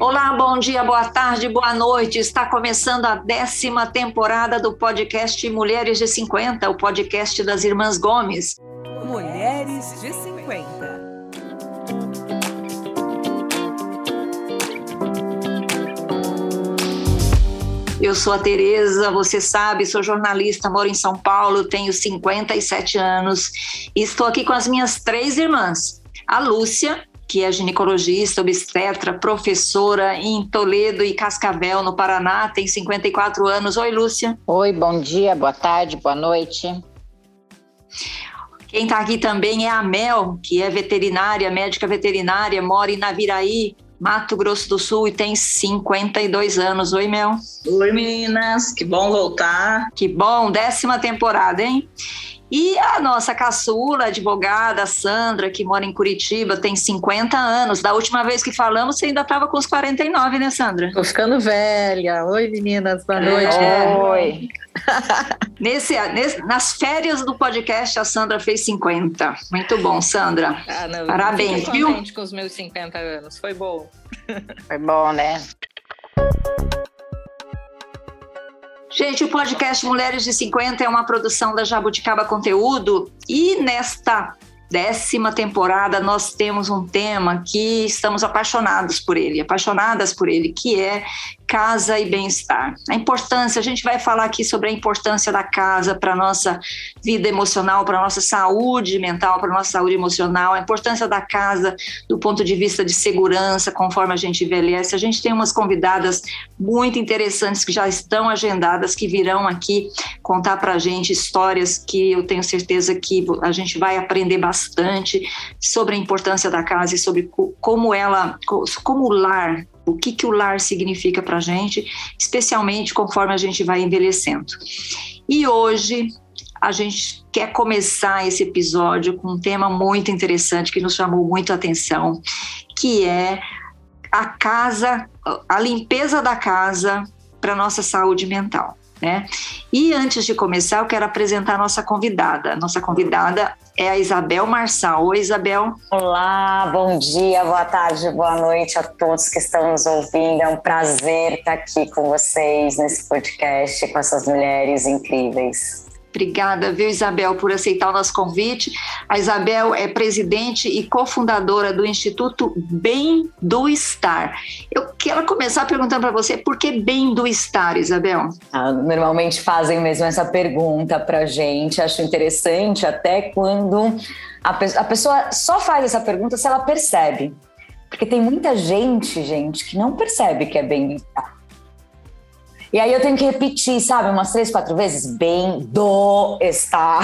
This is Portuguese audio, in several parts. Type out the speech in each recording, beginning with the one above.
Olá, bom dia, boa tarde, boa noite. Está começando a décima temporada do podcast Mulheres de 50, o podcast das Irmãs Gomes. Mulheres de 50. Eu sou a Tereza, você sabe, sou jornalista, moro em São Paulo, tenho 57 anos e estou aqui com as minhas três irmãs. A Lúcia, que é ginecologista, obstetra, professora em Toledo e Cascavel, no Paraná, tem 54 anos. Oi, Lúcia. Oi, bom dia, boa tarde, boa noite. Quem está aqui também é a Mel, que é veterinária, médica veterinária, mora em Naviraí, Mato Grosso do Sul e tem 52 anos. Oi, Mel. Oi, meninas. Que bom voltar. Que bom, décima temporada, hein? E a nossa caçula, advogada Sandra, que mora em Curitiba, tem 50 anos. Da última vez que falamos, você ainda estava com os 49, né, Sandra? Tô ficando velha. Oi, meninas, boa noite. É. Oi. nesse, nesse, nas férias do podcast, a Sandra fez 50. Muito bom, Sandra. Ah, não, Parabéns, viu? com os meus 50 anos. Foi bom. Foi bom, né? Gente, o podcast Mulheres de 50 é uma produção da Jabuticaba Conteúdo e nesta décima temporada nós temos um tema que estamos apaixonados por ele, apaixonadas por ele, que é casa e bem-estar. A importância, a gente vai falar aqui sobre a importância da casa para a nossa vida emocional, para a nossa saúde mental, para nossa saúde emocional, a importância da casa do ponto de vista de segurança, conforme a gente envelhece. A gente tem umas convidadas muito interessantes que já estão agendadas, que virão aqui contar para a gente histórias que eu tenho certeza que a gente vai aprender bastante sobre a importância da casa e sobre como ela, como o lar o que, que o lar significa para a gente, especialmente conforme a gente vai envelhecendo. E hoje a gente quer começar esse episódio com um tema muito interessante que nos chamou muito a atenção, que é a casa, a limpeza da casa para nossa saúde mental. Né? E antes de começar, eu quero apresentar a nossa convidada. Nossa convidada é a Isabel Marçal. Oi, Isabel. Olá, bom dia, boa tarde, boa noite a todos que estão nos ouvindo. É um prazer estar aqui com vocês nesse podcast com essas mulheres incríveis. Obrigada, viu, Isabel, por aceitar o nosso convite. A Isabel é presidente e cofundadora do Instituto Bem do Estar. Eu quero começar perguntando para você por que Bem do Estar, Isabel? Ah, normalmente fazem mesmo essa pergunta para gente. Acho interessante até quando a, pe a pessoa só faz essa pergunta se ela percebe. Porque tem muita gente, gente, que não percebe que é bem do estar. E aí eu tenho que repetir, sabe, umas três, quatro vezes, bem do estar.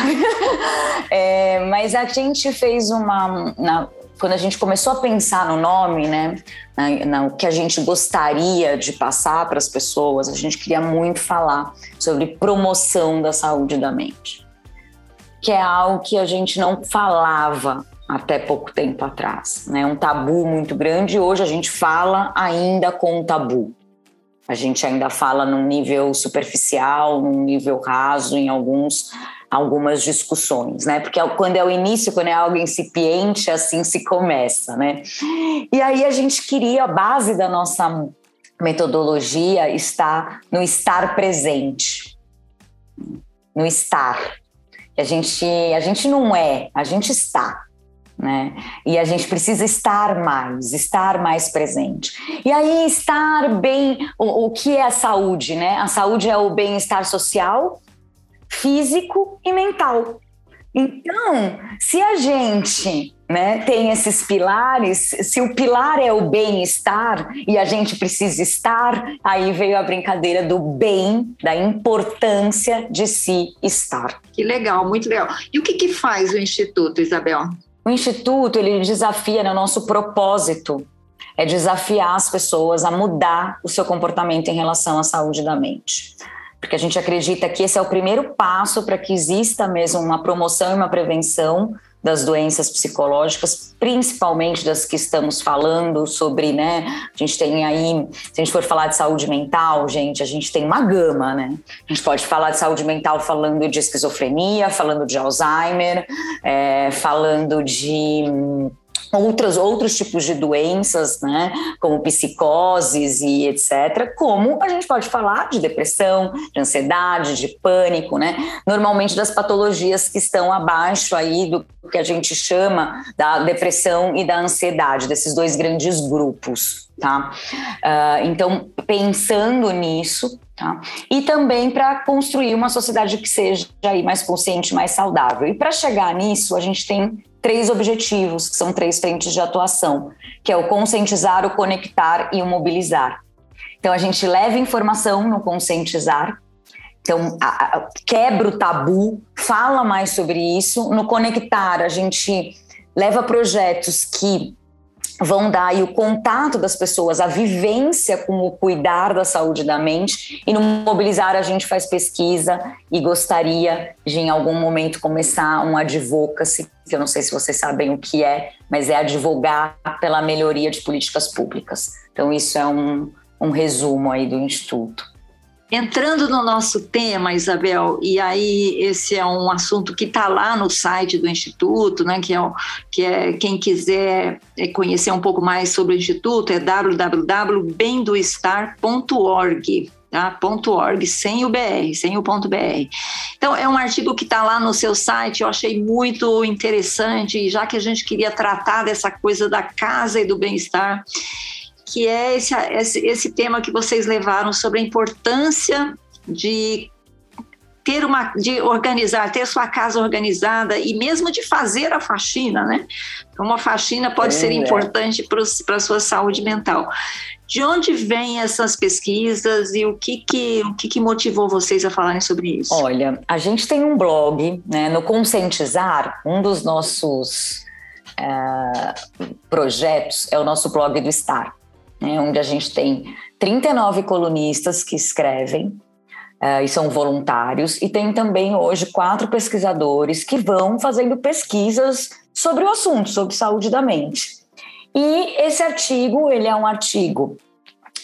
é, mas a gente fez uma. Na, quando a gente começou a pensar no nome, né, na, na, o que a gente gostaria de passar para as pessoas, a gente queria muito falar sobre promoção da saúde da mente, que é algo que a gente não falava até pouco tempo atrás, né, um tabu muito grande. Hoje a gente fala ainda com tabu. A gente ainda fala num nível superficial, num nível raso, em alguns algumas discussões, né? Porque quando é o início, quando é algo incipiente, assim se começa, né? E aí a gente queria a base da nossa metodologia está no estar presente, no estar. A gente a gente não é, a gente está né? E a gente precisa estar mais, estar mais presente. E aí, estar bem, o, o que é a saúde, né? A saúde é o bem-estar social, físico e mental. Então, se a gente né, tem esses pilares, se o pilar é o bem-estar e a gente precisa estar, aí veio a brincadeira do bem, da importância de se estar. Que legal, muito legal. E o que, que faz o Instituto, Isabel? O Instituto ele desafia né, nosso propósito é desafiar as pessoas a mudar o seu comportamento em relação à saúde da mente. Porque a gente acredita que esse é o primeiro passo para que exista mesmo uma promoção e uma prevenção das doenças psicológicas, principalmente das que estamos falando sobre, né? A gente tem aí, se a gente for falar de saúde mental, gente, a gente tem uma gama, né? A gente pode falar de saúde mental falando de esquizofrenia, falando de Alzheimer, é, falando de outros, outros tipos de doenças, né, como psicoses e etc., como a gente pode falar de depressão, de ansiedade, de pânico, né, normalmente das patologias que estão abaixo aí do que a gente chama da depressão e da ansiedade, desses dois grandes grupos, tá? Uh, então, pensando nisso, Tá? E também para construir uma sociedade que seja aí mais consciente, mais saudável. E para chegar nisso, a gente tem três objetivos, que são três frentes de atuação, que é o conscientizar, o conectar e o mobilizar. Então a gente leva informação no conscientizar, então a, a, quebra o tabu, fala mais sobre isso. No conectar, a gente leva projetos que vão dar aí o contato das pessoas, a vivência com o cuidar da saúde da mente e no mobilizar a gente faz pesquisa e gostaria de em algum momento começar um advocacy, que eu não sei se vocês sabem o que é, mas é advogar pela melhoria de políticas públicas. Então isso é um, um resumo aí do instituto. Entrando no nosso tema, Isabel, e aí esse é um assunto que está lá no site do Instituto, né, que, é, que é quem quiser é, conhecer um pouco mais sobre o Instituto, é www.bendoestar.org. Tá? .org, sem o BR, sem o ponto .br. Então, é um artigo que está lá no seu site, eu achei muito interessante, já que a gente queria tratar dessa coisa da casa e do bem-estar, que é esse, esse, esse tema que vocês levaram sobre a importância de ter uma de organizar, ter sua casa organizada e mesmo de fazer a faxina, né? Uma faxina pode é, ser importante para a sua saúde mental. De onde vêm essas pesquisas e o que que, o que que motivou vocês a falarem sobre isso? Olha, a gente tem um blog, né, no Conscientizar, um dos nossos uh, projetos é o nosso blog do Estar né, onde a gente tem 39 colunistas que escrevem uh, e são voluntários, e tem também hoje quatro pesquisadores que vão fazendo pesquisas sobre o assunto, sobre saúde da mente. E esse artigo, ele é um artigo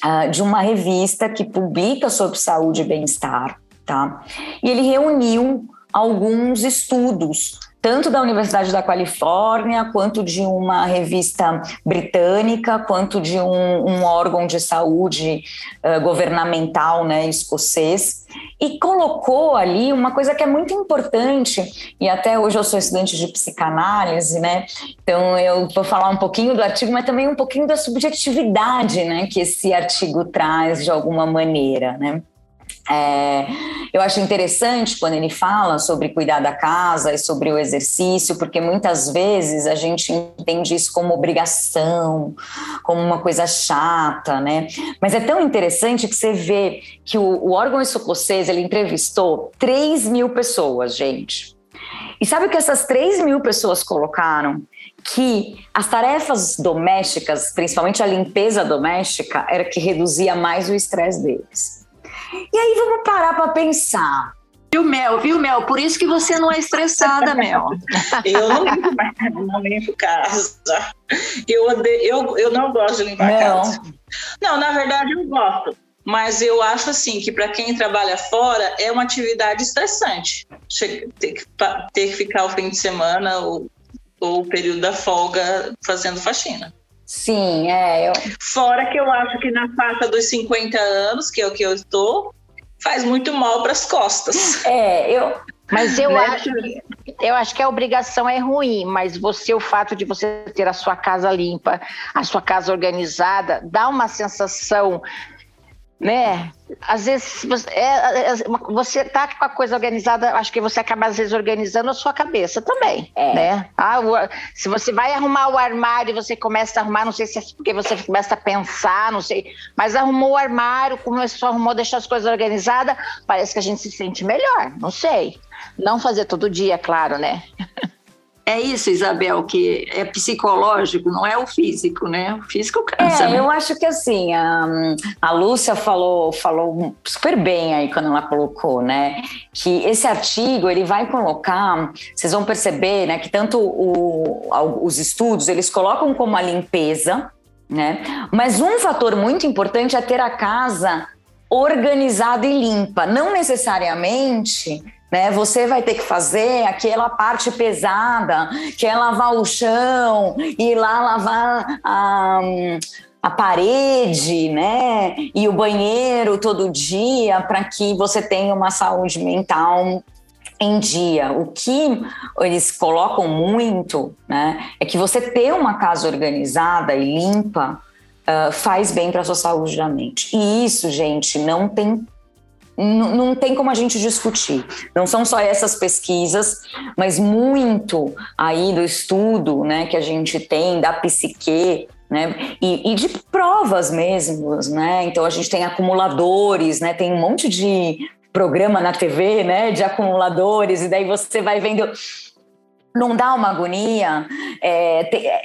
uh, de uma revista que publica sobre saúde e bem-estar, tá? E ele reuniu alguns estudos tanto da Universidade da Califórnia, quanto de uma revista britânica, quanto de um, um órgão de saúde uh, governamental né, escocês, e colocou ali uma coisa que é muito importante, e até hoje eu sou estudante de psicanálise, né? Então eu vou falar um pouquinho do artigo, mas também um pouquinho da subjetividade né, que esse artigo traz de alguma maneira, né? É, eu acho interessante quando ele fala sobre cuidar da casa e sobre o exercício, porque muitas vezes a gente entende isso como obrigação, como uma coisa chata, né? Mas é tão interessante que você vê que o, o órgão escocês ele entrevistou 3 mil pessoas, gente. E sabe o que essas 3 mil pessoas colocaram? que as tarefas domésticas, principalmente a limpeza doméstica, era que reduzia mais o estresse deles. E aí vamos parar para pensar. Viu, Mel? Viu, Mel? Por isso que você não é estressada, Mel. eu não limpo, não limpo casa. Eu, odeio, eu, eu não gosto de limpar não. casa. Não, na verdade eu gosto. Mas eu acho assim que para quem trabalha fora é uma atividade estressante. Ter que, ter que ficar o fim de semana ou, ou o período da folga fazendo faxina. Sim, é. Eu... Fora que eu acho que na faixa dos 50 anos, que é o que eu estou, faz muito mal para as costas. É, eu. Mas eu né? acho, eu acho que a obrigação é ruim, mas você, o fato de você ter a sua casa limpa, a sua casa organizada, dá uma sensação né? Às vezes você, é, é, você tá com a coisa organizada, acho que você acaba às vezes organizando a sua cabeça também, é. né? Ah, se você vai arrumar o armário e você começa a arrumar, não sei se é porque você começa a pensar, não sei, mas arrumou o armário, começou, arrumou, deixou as coisas organizadas, parece que a gente se sente melhor, não sei. Não fazer todo dia, claro, né? É isso, Isabel, que é psicológico, não é o físico, né? O físico cansa. É, né? eu acho que assim, a, a Lúcia falou, falou super bem aí quando ela colocou, né? Que esse artigo ele vai colocar, vocês vão perceber, né? Que tanto o, os estudos eles colocam como a limpeza, né? Mas um fator muito importante é ter a casa organizada e limpa, não necessariamente né? Você vai ter que fazer aquela parte pesada, que é lavar o chão, ir lá lavar a, a parede, né? E o banheiro todo dia para que você tenha uma saúde mental em dia. O que eles colocam muito, né, é que você ter uma casa organizada e limpa uh, faz bem para a sua saúde da mente. E isso, gente, não tem não tem como a gente discutir. Não são só essas pesquisas, mas muito aí do estudo né, que a gente tem da psique, né, e, e, de provas mesmo, né? Então a gente tem acumuladores, né? Tem um monte de programa na TV, né, de acumuladores, e daí você vai vendo. Não dá uma agonia é, te, é,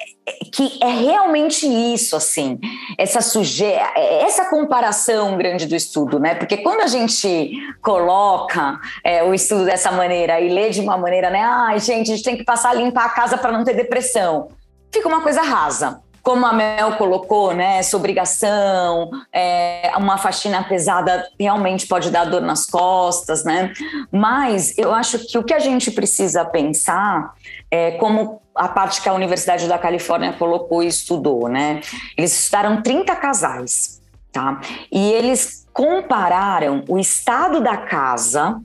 que é realmente isso, assim, essa sujeira, essa comparação grande do estudo, né? Porque quando a gente coloca é, o estudo dessa maneira e lê de uma maneira, né? Ai, gente, a gente tem que passar a limpar a casa para não ter depressão. Fica uma coisa rasa como a Mel colocou, né, essa obrigação, é, uma faxina pesada realmente pode dar dor nas costas, né? Mas eu acho que o que a gente precisa pensar é como a parte que a Universidade da Califórnia colocou e estudou, né? Eles estudaram 30 casais, tá? E eles compararam o estado da casa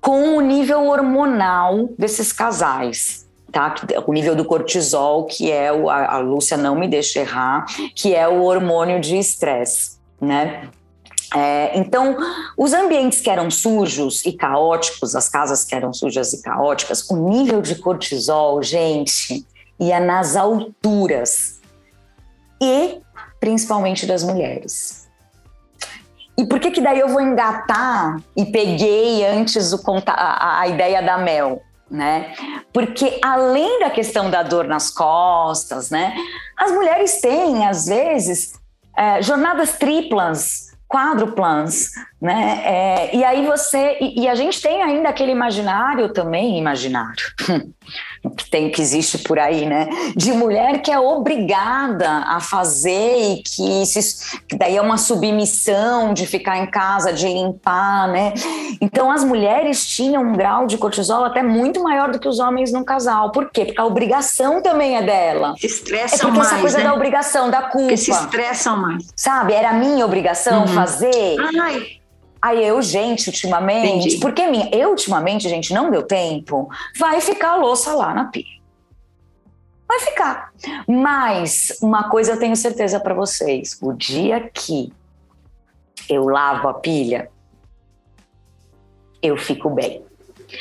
com o nível hormonal desses casais tá? O nível do cortisol, que é o, a, a Lúcia não me deixa errar, que é o hormônio de estresse, né? É, então, os ambientes que eram sujos e caóticos, as casas que eram sujas e caóticas, o nível de cortisol, gente, ia nas alturas. E principalmente das mulheres. E por que que daí eu vou engatar e peguei antes o, a, a ideia da Mel? Né? Porque além da questão da dor nas costas, né? As mulheres têm, às vezes, é, jornadas triplas, quádruplas, né? É, e aí você. E, e, a gente tem ainda aquele imaginário também, imaginário. que tem que existe por aí, né? De mulher que é obrigada a fazer e que, se, que daí é uma submissão de ficar em casa, de limpar, né? Então as mulheres tinham um grau de cortisol até muito maior do que os homens num casal. Por quê? Porque a obrigação também é dela. Se estressam é mais. essa coisa né? da obrigação, da culpa. Porque se estressam mais. Sabe? Era minha obrigação uhum. fazer. Ai, Aí eu, gente, ultimamente, Entendi. porque minha, eu ultimamente, gente, não deu tempo, vai ficar a louça lá na pia. Vai ficar. Mas uma coisa eu tenho certeza para vocês: o dia que eu lavo a pilha, eu fico bem.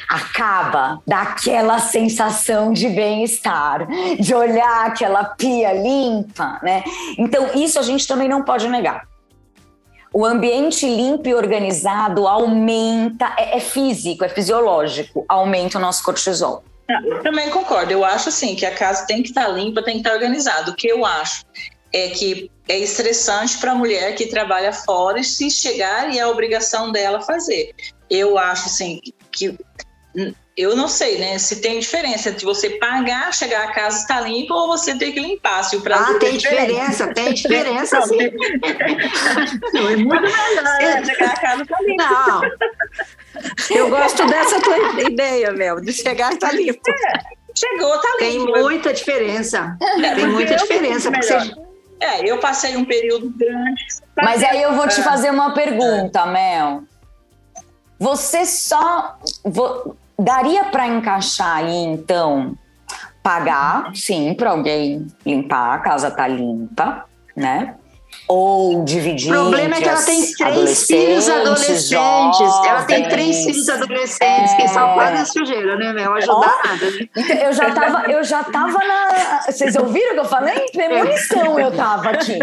Acaba daquela sensação de bem-estar, de olhar aquela pia limpa, né? Então, isso a gente também não pode negar o ambiente limpo e organizado aumenta, é, é físico, é fisiológico, aumenta o nosso cortisol. Eu também concordo. Eu acho assim que a casa tem que estar limpa, tem que estar organizada. O que eu acho é que é estressante para a mulher que trabalha fora se chegar e é a obrigação dela fazer. Eu acho assim que eu não sei, né? Se tem diferença entre você pagar, chegar a casa está limpa ou você ter que limpar. Se o prazo ah, tem diferença, tem diferença, sim. Não, é muito melhor, né? Chegar a casa está limpa. Não. Eu gosto dessa tua ideia, Mel, de chegar e está limpo. É, chegou, está limpo. Tem muita diferença. É, tem muita diferença. Você... É, eu passei um período grande. Mas aí eu vou te fazer uma pergunta, Mel. Você só daria para encaixar aí, então, pagar, sim, para alguém limpar, a casa tá limpa, né? Ou dividir. O problema é que ela tem três filhos adolescentes. Jovens, ela tem três filhos adolescentes é... que só fazem sujeira, né, meu? Ajudar oh, nada. Né? Então, eu já tava, eu já tava na. Vocês ouviram o que eu falei? Premonição eu tava aqui.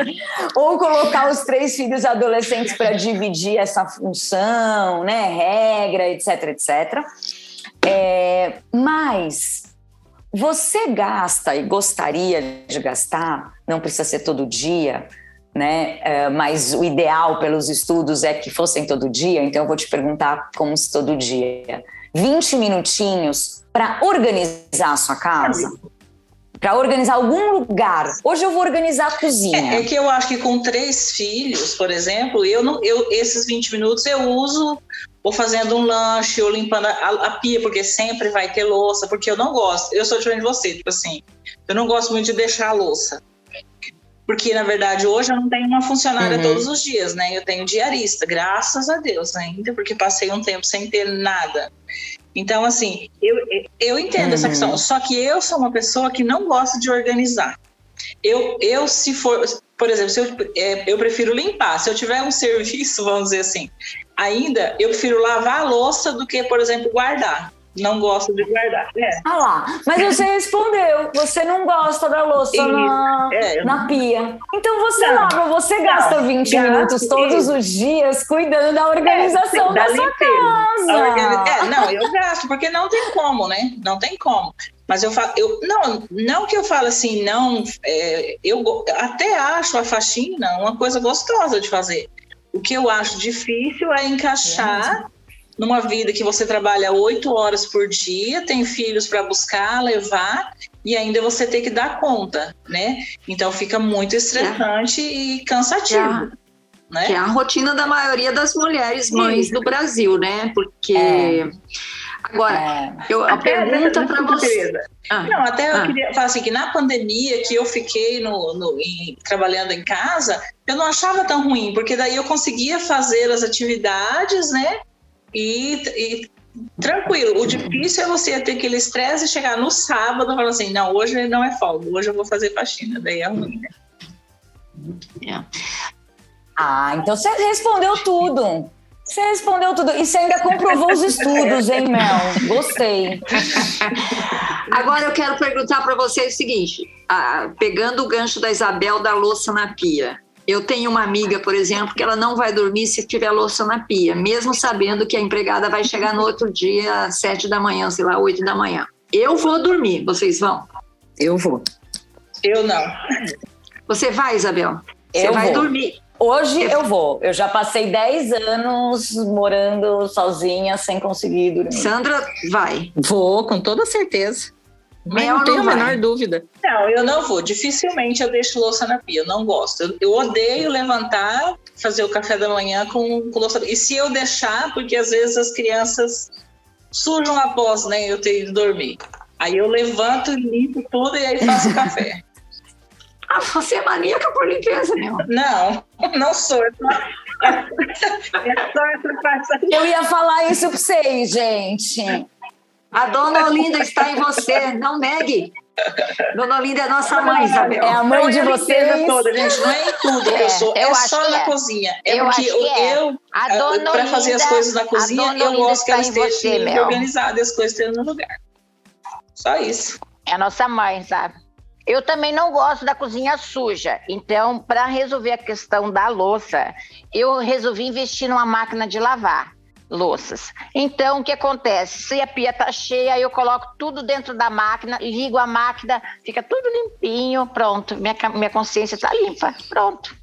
Ou colocar os três filhos adolescentes para dividir essa função, né? Regra, etc, etc. É, mas você gasta e gostaria de gastar, não precisa ser todo dia, né? É, mas o ideal pelos estudos é que fossem todo dia, então eu vou te perguntar como se todo dia. 20 minutinhos para organizar a sua casa? Para organizar algum lugar. Hoje eu vou organizar a cozinha. É, é, que eu acho que com três filhos, por exemplo, eu não, eu, esses 20 minutos eu uso ou fazendo um lanche, ou limpando a, a, pia, porque sempre vai ter louça, porque eu não gosto. Eu sou diferente de você, tipo assim, eu não gosto muito de deixar a louça. Porque, na verdade, hoje eu não tenho uma funcionária uhum. todos os dias, né? Eu tenho diarista, graças a Deus ainda, porque passei um tempo sem ter nada. Então, assim, eu, eu entendo uhum. essa questão, só que eu sou uma pessoa que não gosta de organizar. Eu, eu se for, por exemplo, se eu, é, eu prefiro limpar. Se eu tiver um serviço, vamos dizer assim, ainda eu prefiro lavar a louça do que, por exemplo, guardar não gosto de guardar. É. Ah lá, mas você respondeu, você não gosta da louça na, é, na pia. Então você não, lava, você não, gasta 20 gasto, minutos todos os dias cuidando da organização é, da, da sua casa. É, não, eu gasto, porque não tem como, né? Não tem como. Mas eu falo, eu, não, não que eu falo assim, não, é, eu até acho a faxina uma coisa gostosa de fazer. O que eu acho difícil é encaixar numa vida que você trabalha oito horas por dia, tem filhos para buscar, levar e ainda você tem que dar conta, né? Então fica muito estressante é. e cansativo. Né? Que é a rotina da maioria das mulheres mães Sim. do Brasil, né? Porque é. Agora, é. eu, a até, pergunta para você. Ah, não, até ah. eu queria falar assim: que na pandemia que eu fiquei no, no em, trabalhando em casa, eu não achava tão ruim, porque daí eu conseguia fazer as atividades, né? E, e tranquilo. O difícil é você ter aquele estresse e chegar no sábado e falar assim: não, hoje não é folga, hoje eu vou fazer faxina. Daí é ruim, né? É. Ah, então você respondeu tudo. Você respondeu tudo. E você ainda comprovou os estudos, hein, Mel? Gostei. Agora eu quero perguntar para você o seguinte: ah, pegando o gancho da Isabel da louça na pia. Eu tenho uma amiga, por exemplo, que ela não vai dormir se tiver louça na pia, mesmo sabendo que a empregada vai chegar no outro dia às sete da manhã, sei lá, oito da manhã. Eu vou dormir, vocês vão? Eu vou. Eu não. Você vai, Isabel? Você eu vai vou. dormir. Hoje eu vou. Eu já passei 10 anos morando sozinha sem conseguir dormir. Sandra vai. Vou, com toda certeza. Mas Mel não tenho a menor dúvida. Não, eu não vou. Dificilmente eu deixo louça na pia. Eu não gosto. Eu, eu odeio levantar, fazer o café da manhã com, com louça. E se eu deixar, porque às vezes as crianças sujam após né, eu ter ido dormir. Aí eu levanto, limpo tudo e aí faço café. Ah, você é maníaca por limpeza, meu. Não, não sou. É é parte. Eu ia falar isso pra vocês, gente. A dona Olinda está em você, não negue. Dona Olinda é nossa mãe, Isabel. É a mãe de vocês. toda, gente. Não é em tudo que eu sou. É, eu é só na é. cozinha. É eu porque eu, é. eu para fazer as coisas na cozinha, eu gosto que ela esteja organizada e as coisas estejam no lugar. Só isso. É a nossa mãe, sabe? Eu também não gosto da cozinha suja. Então, para resolver a questão da louça, eu resolvi investir numa máquina de lavar louças. Então, o que acontece? Se a pia tá cheia, eu coloco tudo dentro da máquina, ligo a máquina, fica tudo limpinho, pronto. Minha, minha consciência está limpa, pronto.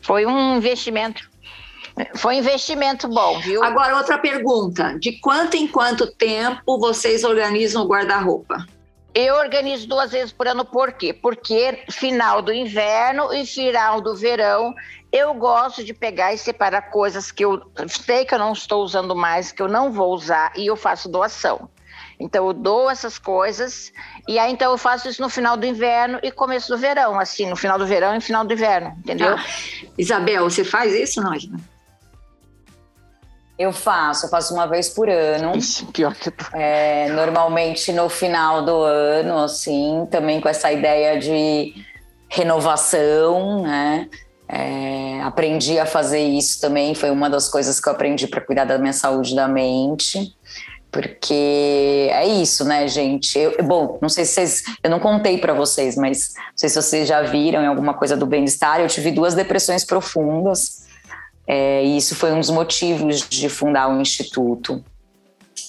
Foi um investimento. Foi um investimento bom, viu? Agora, outra pergunta: de quanto em quanto tempo vocês organizam o guarda-roupa? Eu organizo duas vezes por ano, por quê? Porque final do inverno e final do verão eu gosto de pegar e separar coisas que eu sei que eu não estou usando mais, que eu não vou usar, e eu faço doação. Então eu dou essas coisas e aí então eu faço isso no final do inverno e começo do verão, assim, no final do verão e final do inverno, entendeu? Ah, Isabel, você faz isso, não? Eu faço, eu faço uma vez por ano. Ixi, pior que tu. É, normalmente no final do ano, assim, também com essa ideia de renovação, né? É, aprendi a fazer isso também, foi uma das coisas que eu aprendi para cuidar da minha saúde da mente. Porque é isso, né, gente? Eu, bom, não sei se vocês. Eu não contei para vocês, mas não sei se vocês já viram em alguma coisa do bem-estar. Eu tive duas depressões profundas, é, e isso foi um dos motivos de fundar o Instituto.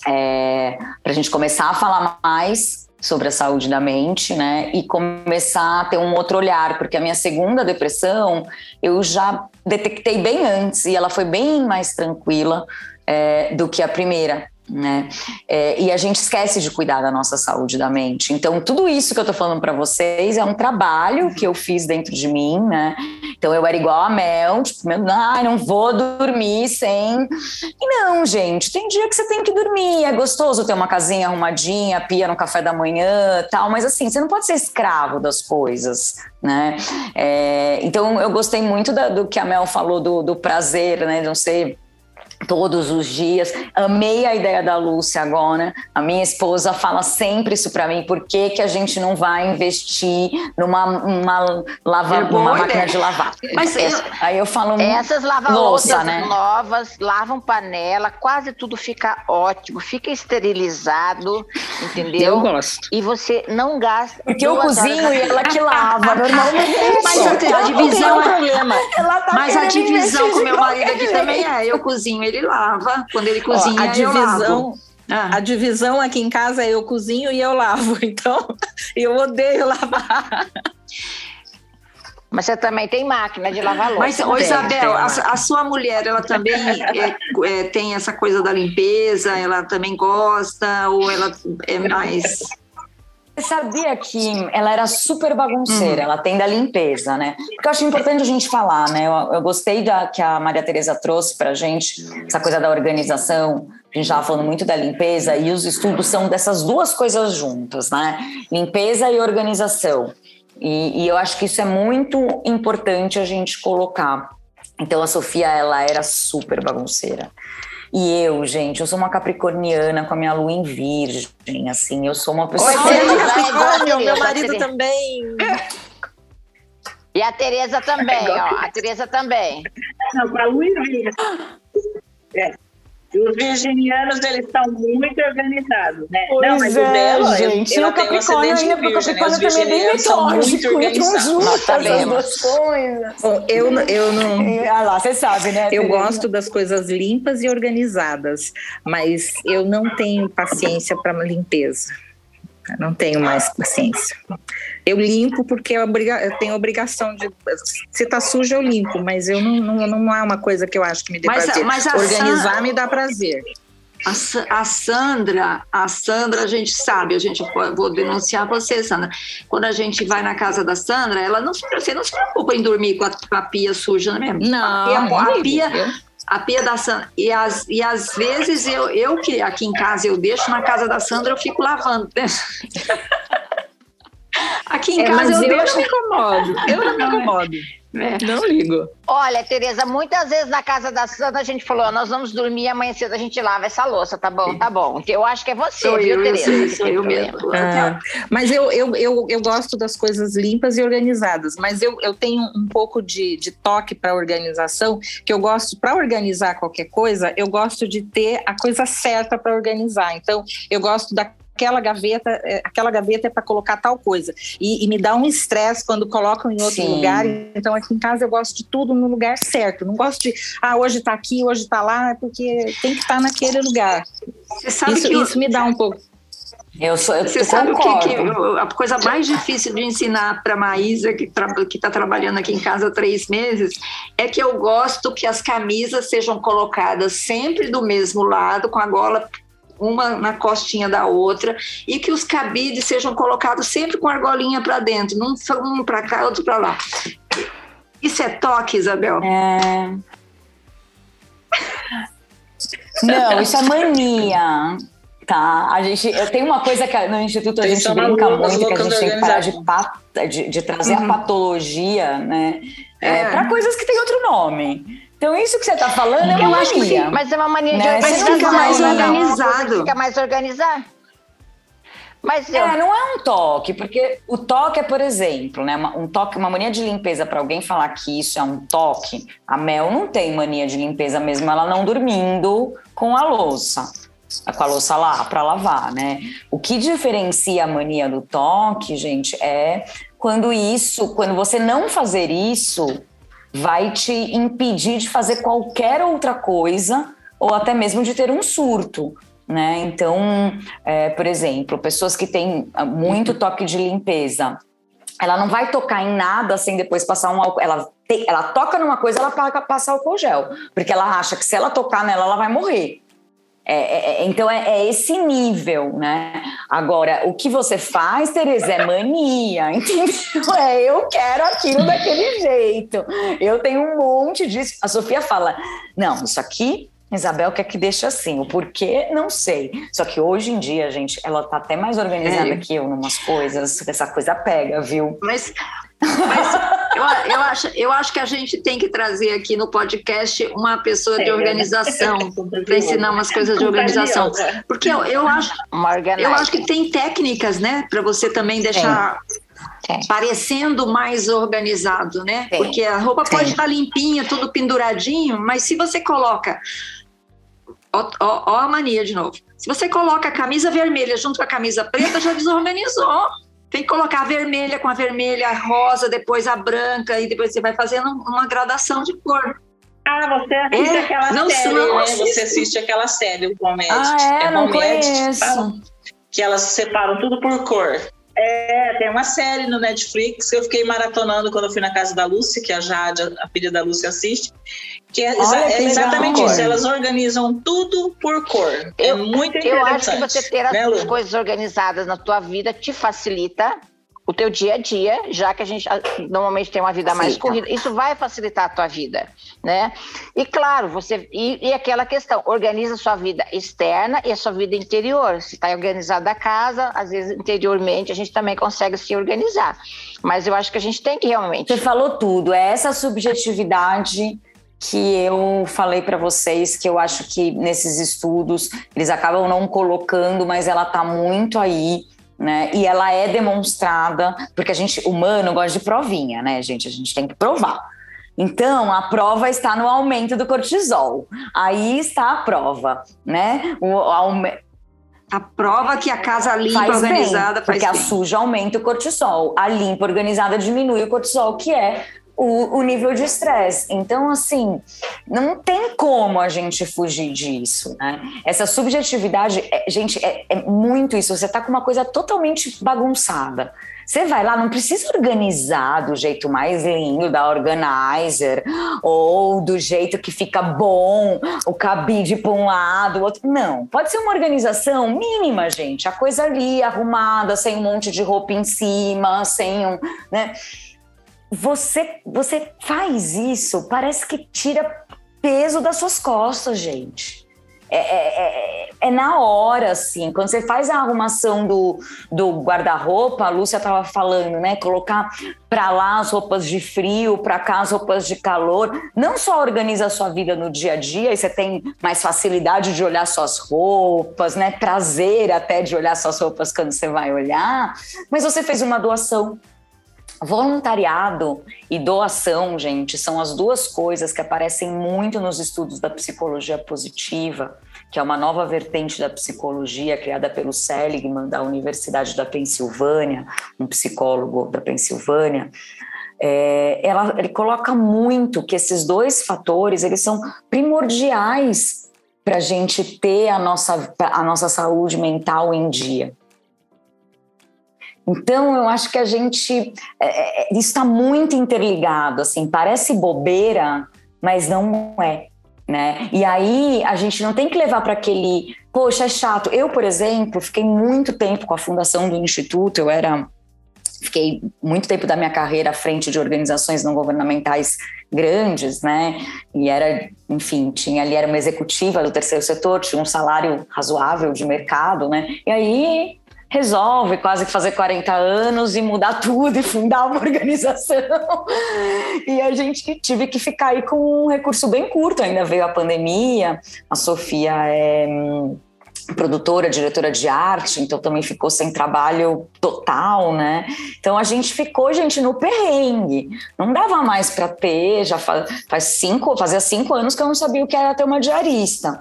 É, para a gente começar a falar mais sobre a saúde da mente, né? E começar a ter um outro olhar, porque a minha segunda depressão eu já detectei bem antes e ela foi bem mais tranquila é, do que a primeira. Né? É, e a gente esquece de cuidar da nossa saúde da mente. Então, tudo isso que eu tô falando para vocês é um trabalho que eu fiz dentro de mim, né? Então, eu era igual a Mel, tipo, ai, não vou dormir sem. E não, gente, tem dia que você tem que dormir. É gostoso ter uma casinha arrumadinha, pia no café da manhã, tal, mas assim, você não pode ser escravo das coisas, né? É, então, eu gostei muito da, do que a Mel falou do, do prazer, né? Não ser todos os dias. Amei a ideia da Lúcia agora. A minha esposa fala sempre isso para mim. Por que, que a gente não vai investir numa uma lava, é uma máquina de lavar? Mas eu, aí eu falo essas lava-louças né? novas, lavam panela, quase tudo fica ótimo, fica esterilizado, entendeu? Eu gosto. E você não gasta. Porque eu cozinho e ela que lava. Normalmente mas a divisão, tá mas a divisão com meu marido aqui também é. Eu cozinho ele lava. Quando ele cozinha, Ó, a divisão, ah. A divisão aqui em casa é eu cozinho e eu lavo. Então, eu odeio lavar. Mas você também tem máquina de lavar louça. Mas, ô, Isabel, a, a, sua mulher, ela também é, é, tem essa coisa da limpeza? Ela também gosta? Ou ela é mais... Você sabia que ela era super bagunceira, uhum. ela tem da limpeza, né? Porque eu acho importante a gente falar, né? Eu, eu gostei da que a Maria Tereza trouxe pra gente, essa coisa da organização. A gente estava falando muito da limpeza e os estudos são dessas duas coisas juntas, né? Limpeza e organização. E, e eu acho que isso é muito importante a gente colocar. Então a Sofia, ela era super bagunceira. E eu, gente, eu sou uma capricorniana com a minha lua em virgem, assim, eu sou uma pessoa... Oi, é Capricórnio, meu marido também... E a Tereza também, ó, a Tereza também. Não, com a lua em virgem. É. Os virginianos, eles estão muito organizados, né? Pois não, mas é, o dela, gente, eu, eu o Capricórnio ainda, porque o Capricórnio também é bem metódico, entram juntas as duas coisas. Bom, eu, eu não... Ah lá, você sabe, né? Eu gosto das coisas limpas e organizadas, mas eu não tenho paciência para limpeza. Não tenho mais paciência. Eu limpo porque eu, eu tenho obrigação de. Se tá sujo, eu limpo, mas eu não, não, não é uma coisa que eu acho que me dê mas, prazer. Mas Organizar me dá prazer. A, a, Sandra, a Sandra, a gente sabe, a gente vou denunciar você, Sandra. Quando a gente vai na casa da Sandra, ela não, você não se preocupa em dormir com a, com a pia suja, não é mesmo? Não, a, a pia, a pia da Sandra. E, as, e às vezes eu, eu que aqui em casa eu deixo, na casa da Sandra eu fico lavando. Né? Aqui em é, casa eu, eu deixo. não me incomodo. Eu não me incomodo. É. Não ligo. Olha, Tereza, muitas vezes na casa da Sandra a gente falou: nós vamos dormir amanhã cedo a gente lava essa louça, tá bom? Tá bom. Eu acho que é você, sou viu, eu, Tereza? Eu, sou eu mesmo. Ah, mas eu, eu, eu, eu gosto das coisas limpas e organizadas, mas eu, eu tenho um pouco de, de toque para organização, que eu gosto, para organizar qualquer coisa, eu gosto de ter a coisa certa para organizar. Então, eu gosto da aquela gaveta, é, aquela gaveta é para colocar tal coisa. E, e me dá um estresse quando colocam em outro Sim. lugar. Então, aqui em casa eu gosto de tudo no lugar certo. Não gosto de, ah, hoje está aqui, hoje está lá, porque tem que estar tá naquele lugar. isso, eu... isso me dá um pouco. Eu sou, eu Você sabe o que, que, a coisa mais difícil de ensinar para a Maísa, que está trabalhando aqui em casa há três meses, é que eu gosto que as camisas sejam colocadas sempre do mesmo lado, com a gola uma na costinha da outra, e que os cabides sejam colocados sempre com a argolinha para dentro, não um para cá, outro para lá. Isso é toque, Isabel? É... Não, isso é mania. Tá, a gente, eu tenho uma coisa que no Instituto a gente brinca muito, que a gente tem que parar de, pat, de, de trazer uhum. a patologia, né? É. É, para coisas que têm outro nome. Então, isso que você está falando é uma mania. Sim, mas é uma mania né? de organização. Fica mais organizado. Fica mais organizado. Mas eu... É, não é um toque, porque o toque é, por exemplo, né, um toque, uma mania de limpeza para alguém falar que isso é um toque. A Mel não tem mania de limpeza mesmo, ela não dormindo com a louça, com a louça lá para lavar, né? O que diferencia a mania do toque, gente, é quando isso, quando você não fazer isso, vai te impedir de fazer qualquer outra coisa ou até mesmo de ter um surto. Né? Então, é, por exemplo, pessoas que têm ah, muito toque de limpeza, ela não vai tocar em nada sem depois passar um álcool. Ela, te, ela toca numa coisa, ela passa álcool gel, porque ela acha que se ela tocar nela, ela vai morrer. É, é, é, então é, é, esse nível, né? Agora, o que você faz, Tereza, é mania, entendeu? É eu quero aquilo daquele jeito. Eu tenho um monte disso. A Sofia fala: não, isso aqui Isabel quer que deixe assim. O porquê, não sei. Só que hoje em dia, gente, ela tá até mais organizada é. que eu numas coisas. Essa coisa pega, viu? Mas, mas eu, eu, acho, eu acho que a gente tem que trazer aqui no podcast uma pessoa de é. organização para ensinar umas coisas de organização. Porque eu, eu acho, eu acho que tem técnicas, né, para você também deixar. parecendo mais organizado, né? Porque a roupa pode estar limpinha, tudo penduradinho, mas se você coloca Ó, ó, ó, a mania de novo. Se você coloca a camisa vermelha junto com a camisa preta, já desorganizou. Tem que colocar a vermelha com a vermelha, a rosa, depois a branca, e depois você vai fazendo uma gradação de cor. Ah, você assiste é, aquela não, série, não, né? Você assiste aquela série, o Comédia. Ah, é? é não conheço. Que elas separam tudo por cor. É, tem uma série no Netflix que eu fiquei maratonando quando eu fui na casa da Lúcia, que a Jade, a filha da Lúcia, assiste. Que é, exa que é exatamente isso, elas organizam tudo por cor. É eu, muito interessante. Eu acho que você ter as né, coisas organizadas na tua vida te facilita o teu dia a dia, já que a gente normalmente tem uma vida mais corrida, isso vai facilitar a tua vida, né? E claro, você e, e aquela questão, organiza a sua vida externa e a sua vida interior. Se está organizada a casa, às vezes interiormente a gente também consegue se organizar. Mas eu acho que a gente tem que realmente. Você falou tudo, é essa subjetividade que eu falei para vocês que eu acho que nesses estudos eles acabam não colocando, mas ela está muito aí né? E ela é demonstrada, porque a gente, humano, gosta de provinha, né, gente? A gente tem que provar. Então, a prova está no aumento do cortisol. Aí está a prova, né? O, aume... A prova que a casa limpa faz organizada bem, faz porque bem. a suja aumenta o cortisol, a limpa organizada diminui o cortisol, que é o, o nível de estresse. Então, assim, não tem como a gente fugir disso, né? Essa subjetividade, é, gente, é, é muito isso. Você tá com uma coisa totalmente bagunçada. Você vai lá, não precisa organizar do jeito mais lindo da organizer ou do jeito que fica bom, o cabide para um lado, o outro. Não, pode ser uma organização mínima, gente. A coisa ali arrumada, sem um monte de roupa em cima, sem um, né? Você, você faz isso, parece que tira peso das suas costas, gente. É, é, é, é, na hora, assim. Quando você faz a arrumação do, do guarda-roupa, a Lúcia estava falando, né? Colocar para lá as roupas de frio, para cá as roupas de calor. Não só organiza a sua vida no dia a dia, e você tem mais facilidade de olhar suas roupas, né? Prazer até de olhar suas roupas quando você vai olhar, mas você fez uma doação Voluntariado e doação, gente, são as duas coisas que aparecem muito nos estudos da psicologia positiva, que é uma nova vertente da psicologia criada pelo Seligman, da Universidade da Pensilvânia, um psicólogo da Pensilvânia. É, ela, ele coloca muito que esses dois fatores eles são primordiais para a gente ter a nossa, a nossa saúde mental em dia. Então, eu acho que a gente. É, é está muito interligado, assim, parece bobeira, mas não é. Né? E aí a gente não tem que levar para aquele, poxa, é chato. Eu, por exemplo, fiquei muito tempo com a fundação do instituto, eu era fiquei muito tempo da minha carreira à frente de organizações não governamentais grandes, né? E era, enfim, tinha ali era uma executiva do terceiro setor, tinha um salário razoável de mercado, né? E aí resolve quase fazer 40 anos e mudar tudo e fundar uma organização. E a gente tive que ficar aí com um recurso bem curto, ainda veio a pandemia. A Sofia é produtora, diretora de arte, então também ficou sem trabalho total, né? Então a gente ficou, gente, no perrengue. Não dava mais para ter, já faz, faz, cinco, fazia cinco anos que eu não sabia o que era ter uma diarista.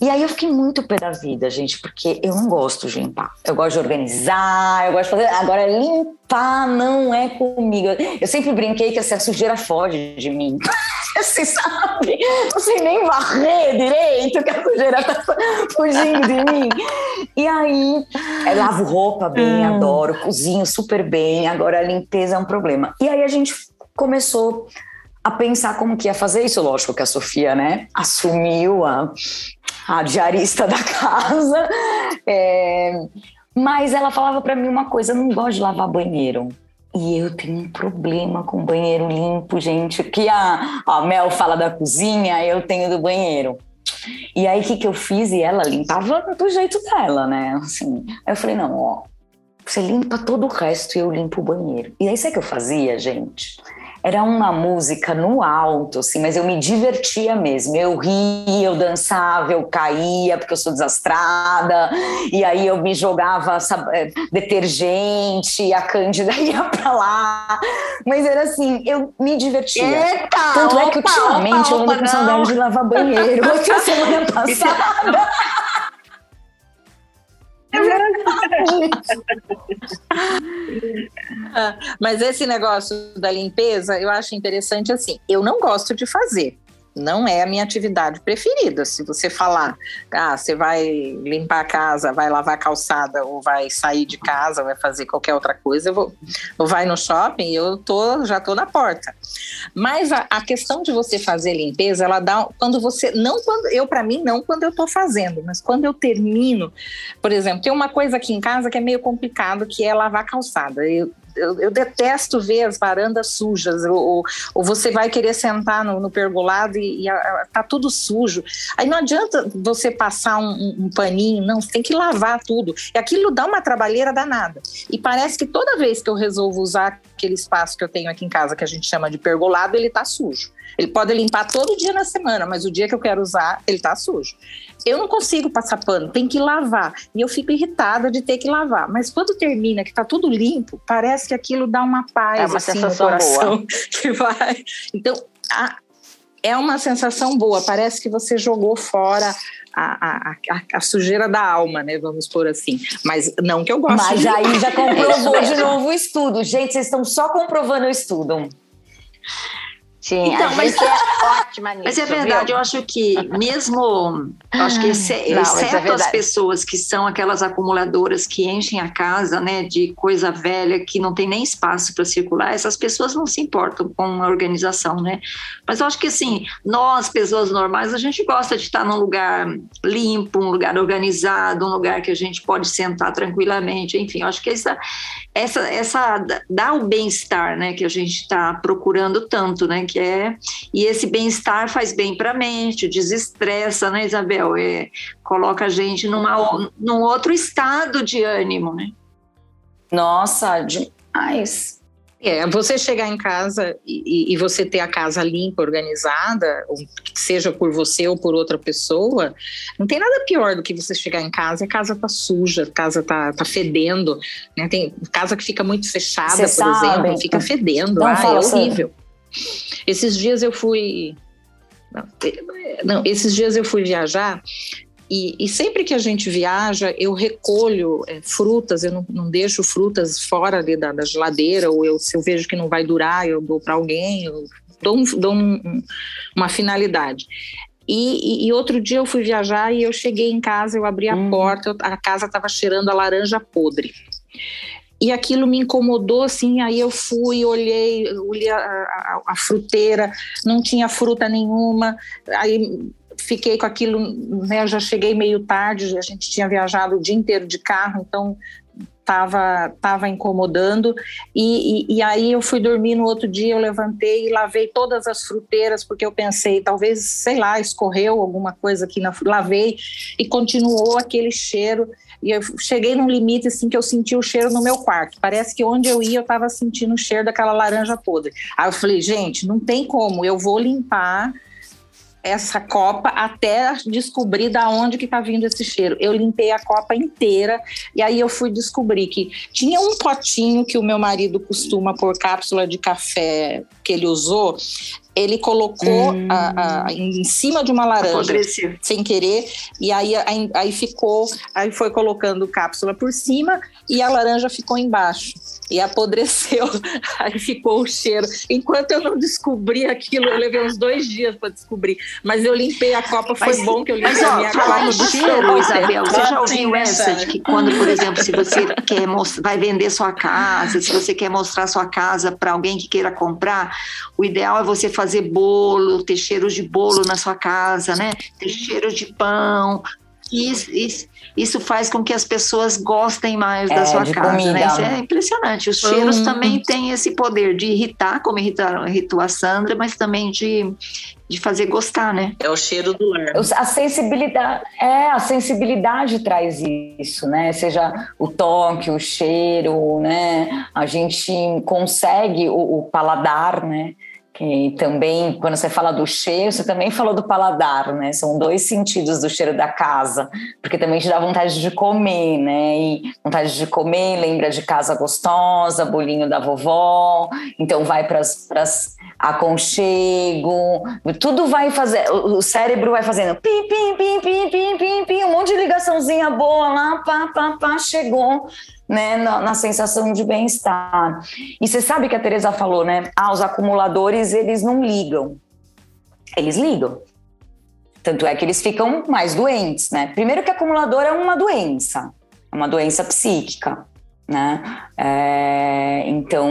E aí eu fiquei muito pé da vida, gente, porque eu não gosto de limpar. Eu gosto de organizar, eu gosto de fazer. Agora, limpar não é comigo. Eu sempre brinquei que essa sujeira foge de mim. Você sabe? Não sei nem varrer direito, que a sujeira tá fugindo de mim. E aí, eu lavo roupa bem, hum. adoro, cozinho super bem, agora a limpeza é um problema. E aí a gente começou a pensar como que ia fazer isso. Lógico que a Sofia, né, assumiu a, a diarista da casa, é, mas ela falava para mim uma coisa: eu não gosto de lavar banheiro. E eu tenho um problema com banheiro limpo, gente. Que a, a Mel fala da cozinha, eu tenho do banheiro. E aí, o que, que eu fiz? E ela limpava do jeito dela, né? Assim, eu falei, não, ó, você limpa todo o resto e eu limpo o banheiro. E aí, sabe o que eu fazia, gente? era uma música no alto, assim, mas eu me divertia mesmo. Eu ria, eu dançava, eu caía, porque eu sou desastrada, e aí eu me jogava sabe, eh, detergente, a Cândida ia pra lá. Mas era assim, eu me divertia. Eita, Tanto opa, é que ultimamente opa, eu ando com saudade de lavar banheiro. Outra semana passada. Ah, mas esse negócio da limpeza, eu acho interessante assim. Eu não gosto de fazer não é a minha atividade preferida. Se você falar, ah, você vai limpar a casa, vai lavar a calçada, ou vai sair de casa, vai fazer qualquer outra coisa, eu vou, ou vai no shopping, eu tô, já tô na porta. Mas a, a questão de você fazer limpeza, ela dá quando você não quando eu para mim não quando eu tô fazendo, mas quando eu termino, por exemplo, tem uma coisa aqui em casa que é meio complicado, que é lavar a calçada. Eu, eu, eu, detesto ver as varandas sujas, ou, ou você vai querer sentar no, no pergolado e, e a, tá tudo sujo. Aí não adianta você passar um, um, paninho, não, você tem que lavar tudo. E aquilo dá uma trabalheira danada. E parece que toda vez que eu resolvo usar aquele espaço que eu tenho aqui em casa, que a gente chama de pergolado, ele tá sujo. Ele pode limpar todo dia na semana, mas o dia que eu quero usar, ele tá sujo. Eu não consigo passar pano, tem que lavar. E eu fico irritada de ter que lavar. Mas quando termina, que tá tudo limpo, parece que aquilo dá uma paz é uma assim, sensação no coração. Boa. Que vai. Então, a, é uma sensação boa. Parece que você jogou fora a, a, a, sujeira da alma, né? Vamos por assim. Mas não que eu goste. Mas de... aí já comprovou de novo o estudo. Gente, vocês estão só comprovando o estudo. Sim, então, mas é ótima nisso, Mas é verdade, viu? eu acho que mesmo, acho que exceto é as pessoas que são aquelas acumuladoras que enchem a casa, né, de coisa velha que não tem nem espaço para circular, essas pessoas não se importam com a organização, né? Mas eu acho que assim, nós pessoas normais, a gente gosta de estar num lugar limpo, um lugar organizado, um lugar que a gente pode sentar tranquilamente, enfim, eu acho que essa essa essa dá o bem-estar, né, que a gente está procurando tanto, né? Que é, e esse bem-estar faz bem para a mente, desestressa, né, Isabel? É, coloca a gente numa, num outro estado de ânimo, né? Nossa, demais. É, você chegar em casa e, e, você ter a casa limpa, organizada, seja por você ou por outra pessoa, não tem nada pior do que você chegar em casa e a casa tá suja, a casa tá, tá fedendo, né? Tem casa que fica muito fechada, você por sabe. exemplo, fica fedendo, não, ah, é horrível. Esses dias eu fui. Não, esses dias eu fui viajar e, e, sempre que a gente viaja, eu recolho é, frutas, eu não, não, deixo frutas fora ali da, da, geladeira, ou eu, se eu vejo que não vai durar, eu dou para alguém, eu dou, um, dou um, uma finalidade. E, e, e, outro dia eu fui viajar e eu cheguei em casa, eu abri a hum. porta, a casa estava cheirando a laranja podre. E aquilo me incomodou, assim, aí eu fui, olhei, olhei a, a, a fruteira, não tinha fruta nenhuma, aí fiquei com aquilo, né, eu já cheguei meio tarde, a gente tinha viajado o dia inteiro de carro, então estava tava incomodando. E, e, e, aí eu fui dormir no outro dia eu levantei e lavei todas as fruteiras porque eu pensei talvez sei lá escorreu alguma coisa aqui na lavei e continuou aquele cheiro e eu cheguei num limite assim que eu senti o cheiro no meu quarto. Parece que onde eu ia eu estava sentindo o cheiro daquela laranja podre. Aí eu falei gente não tem como. Eu vou limpar essa copa até descobrir da onde que está vindo esse cheiro. Eu limpei a copa inteira e aí eu fui descobrir que tinha um potinho que o meu marido costuma pôr cápsula de café que ele usou ele colocou hum. a, a, em cima de uma laranja sem querer e aí, aí, aí ficou aí foi colocando cápsula por cima e a laranja ficou embaixo e apodreceu aí ficou o cheiro. Enquanto eu não descobri aquilo eu levei uns dois dias para descobrir mas eu limpei a copa foi mas, bom que eu limpei mas, ó, a minha copa. do cheiro Isabel. Você já ouviu essa de que quando por exemplo se você quer vai vender sua casa se você quer mostrar sua casa para alguém que queira comprar o ideal é você fazer fazer bolo, ter cheiro de bolo na sua casa, né? Ter cheiro de pão. Isso, isso, isso faz com que as pessoas gostem mais é, da sua casa, comida. né? Isso é impressionante. Os cheiros também têm esse poder de irritar, como irritar, irritou a Sandra, mas também de, de fazer gostar, né? É o cheiro do ar. A sensibilidade, é, a sensibilidade traz isso, né? Seja o toque, o cheiro, né? A gente consegue o, o paladar, né? E também, quando você fala do cheiro, você também falou do paladar, né? São dois sentidos do cheiro da casa, porque também te dá vontade de comer, né? E vontade de comer, lembra de casa gostosa, bolinho da vovó, então vai para as aconchego, tudo vai fazer, o cérebro vai fazendo pim, pim, pim, pim, pim, pim, pim, um monte de ligaçãozinha boa lá, pá, pá, pá, chegou né, na, na sensação de bem-estar. E você sabe que a Teresa falou, né? Ah, os acumuladores, eles não ligam. Eles ligam. Tanto é que eles ficam mais doentes, né? Primeiro que acumulador é uma doença, é uma doença psíquica, né? É, então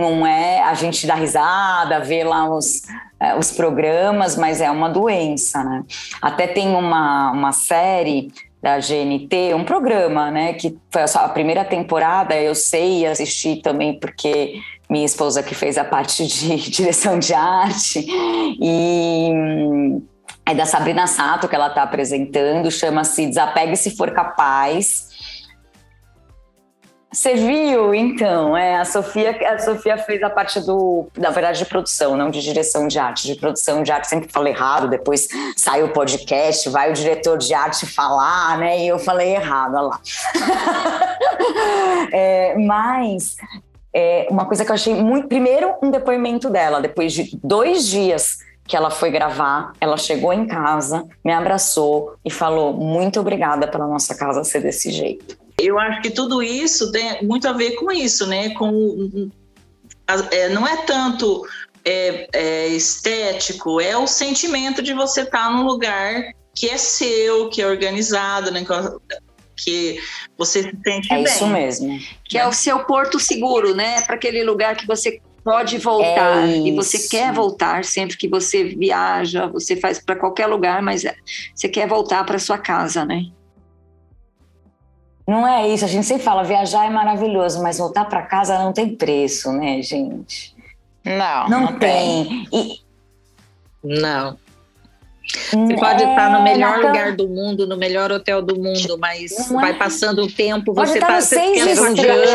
não é a gente dar risada, ver lá os, é, os programas, mas é uma doença, né? Até tem uma, uma série da GNT, um programa, né, que foi a primeira temporada, eu sei assistir também porque minha esposa que fez a parte de direção de arte e hum, é da Sabrina Sato que ela está apresentando, chama-se Desapegue se for capaz. Você viu, então, é, a Sofia, a Sofia fez a parte do, na verdade, de produção, não de direção de arte. De produção de arte sempre falei errado, depois sai o podcast, vai o diretor de arte falar, né? E eu falei errado, olha lá. é, mas é, uma coisa que eu achei muito. Primeiro, um depoimento dela, depois de dois dias que ela foi gravar, ela chegou em casa, me abraçou e falou: Muito obrigada pela nossa casa ser desse jeito. Eu acho que tudo isso tem muito a ver com isso, né? Com, é, não é tanto é, é estético, é o sentimento de você estar tá num lugar que é seu, que é organizado, né? que você se sente é bem. É isso mesmo. Que é o seu porto seguro, né? Para aquele lugar que você pode voltar é e você quer voltar sempre que você viaja, você faz para qualquer lugar, mas você quer voltar para sua casa, né? Não é isso, a gente sempre fala, viajar é maravilhoso, mas voltar para casa não tem preço, né, gente? Não, não, não tem. tem. E... Não. Você pode é, estar no melhor lugar do mundo, no melhor hotel do mundo, mas é. vai passando o tempo, você está quer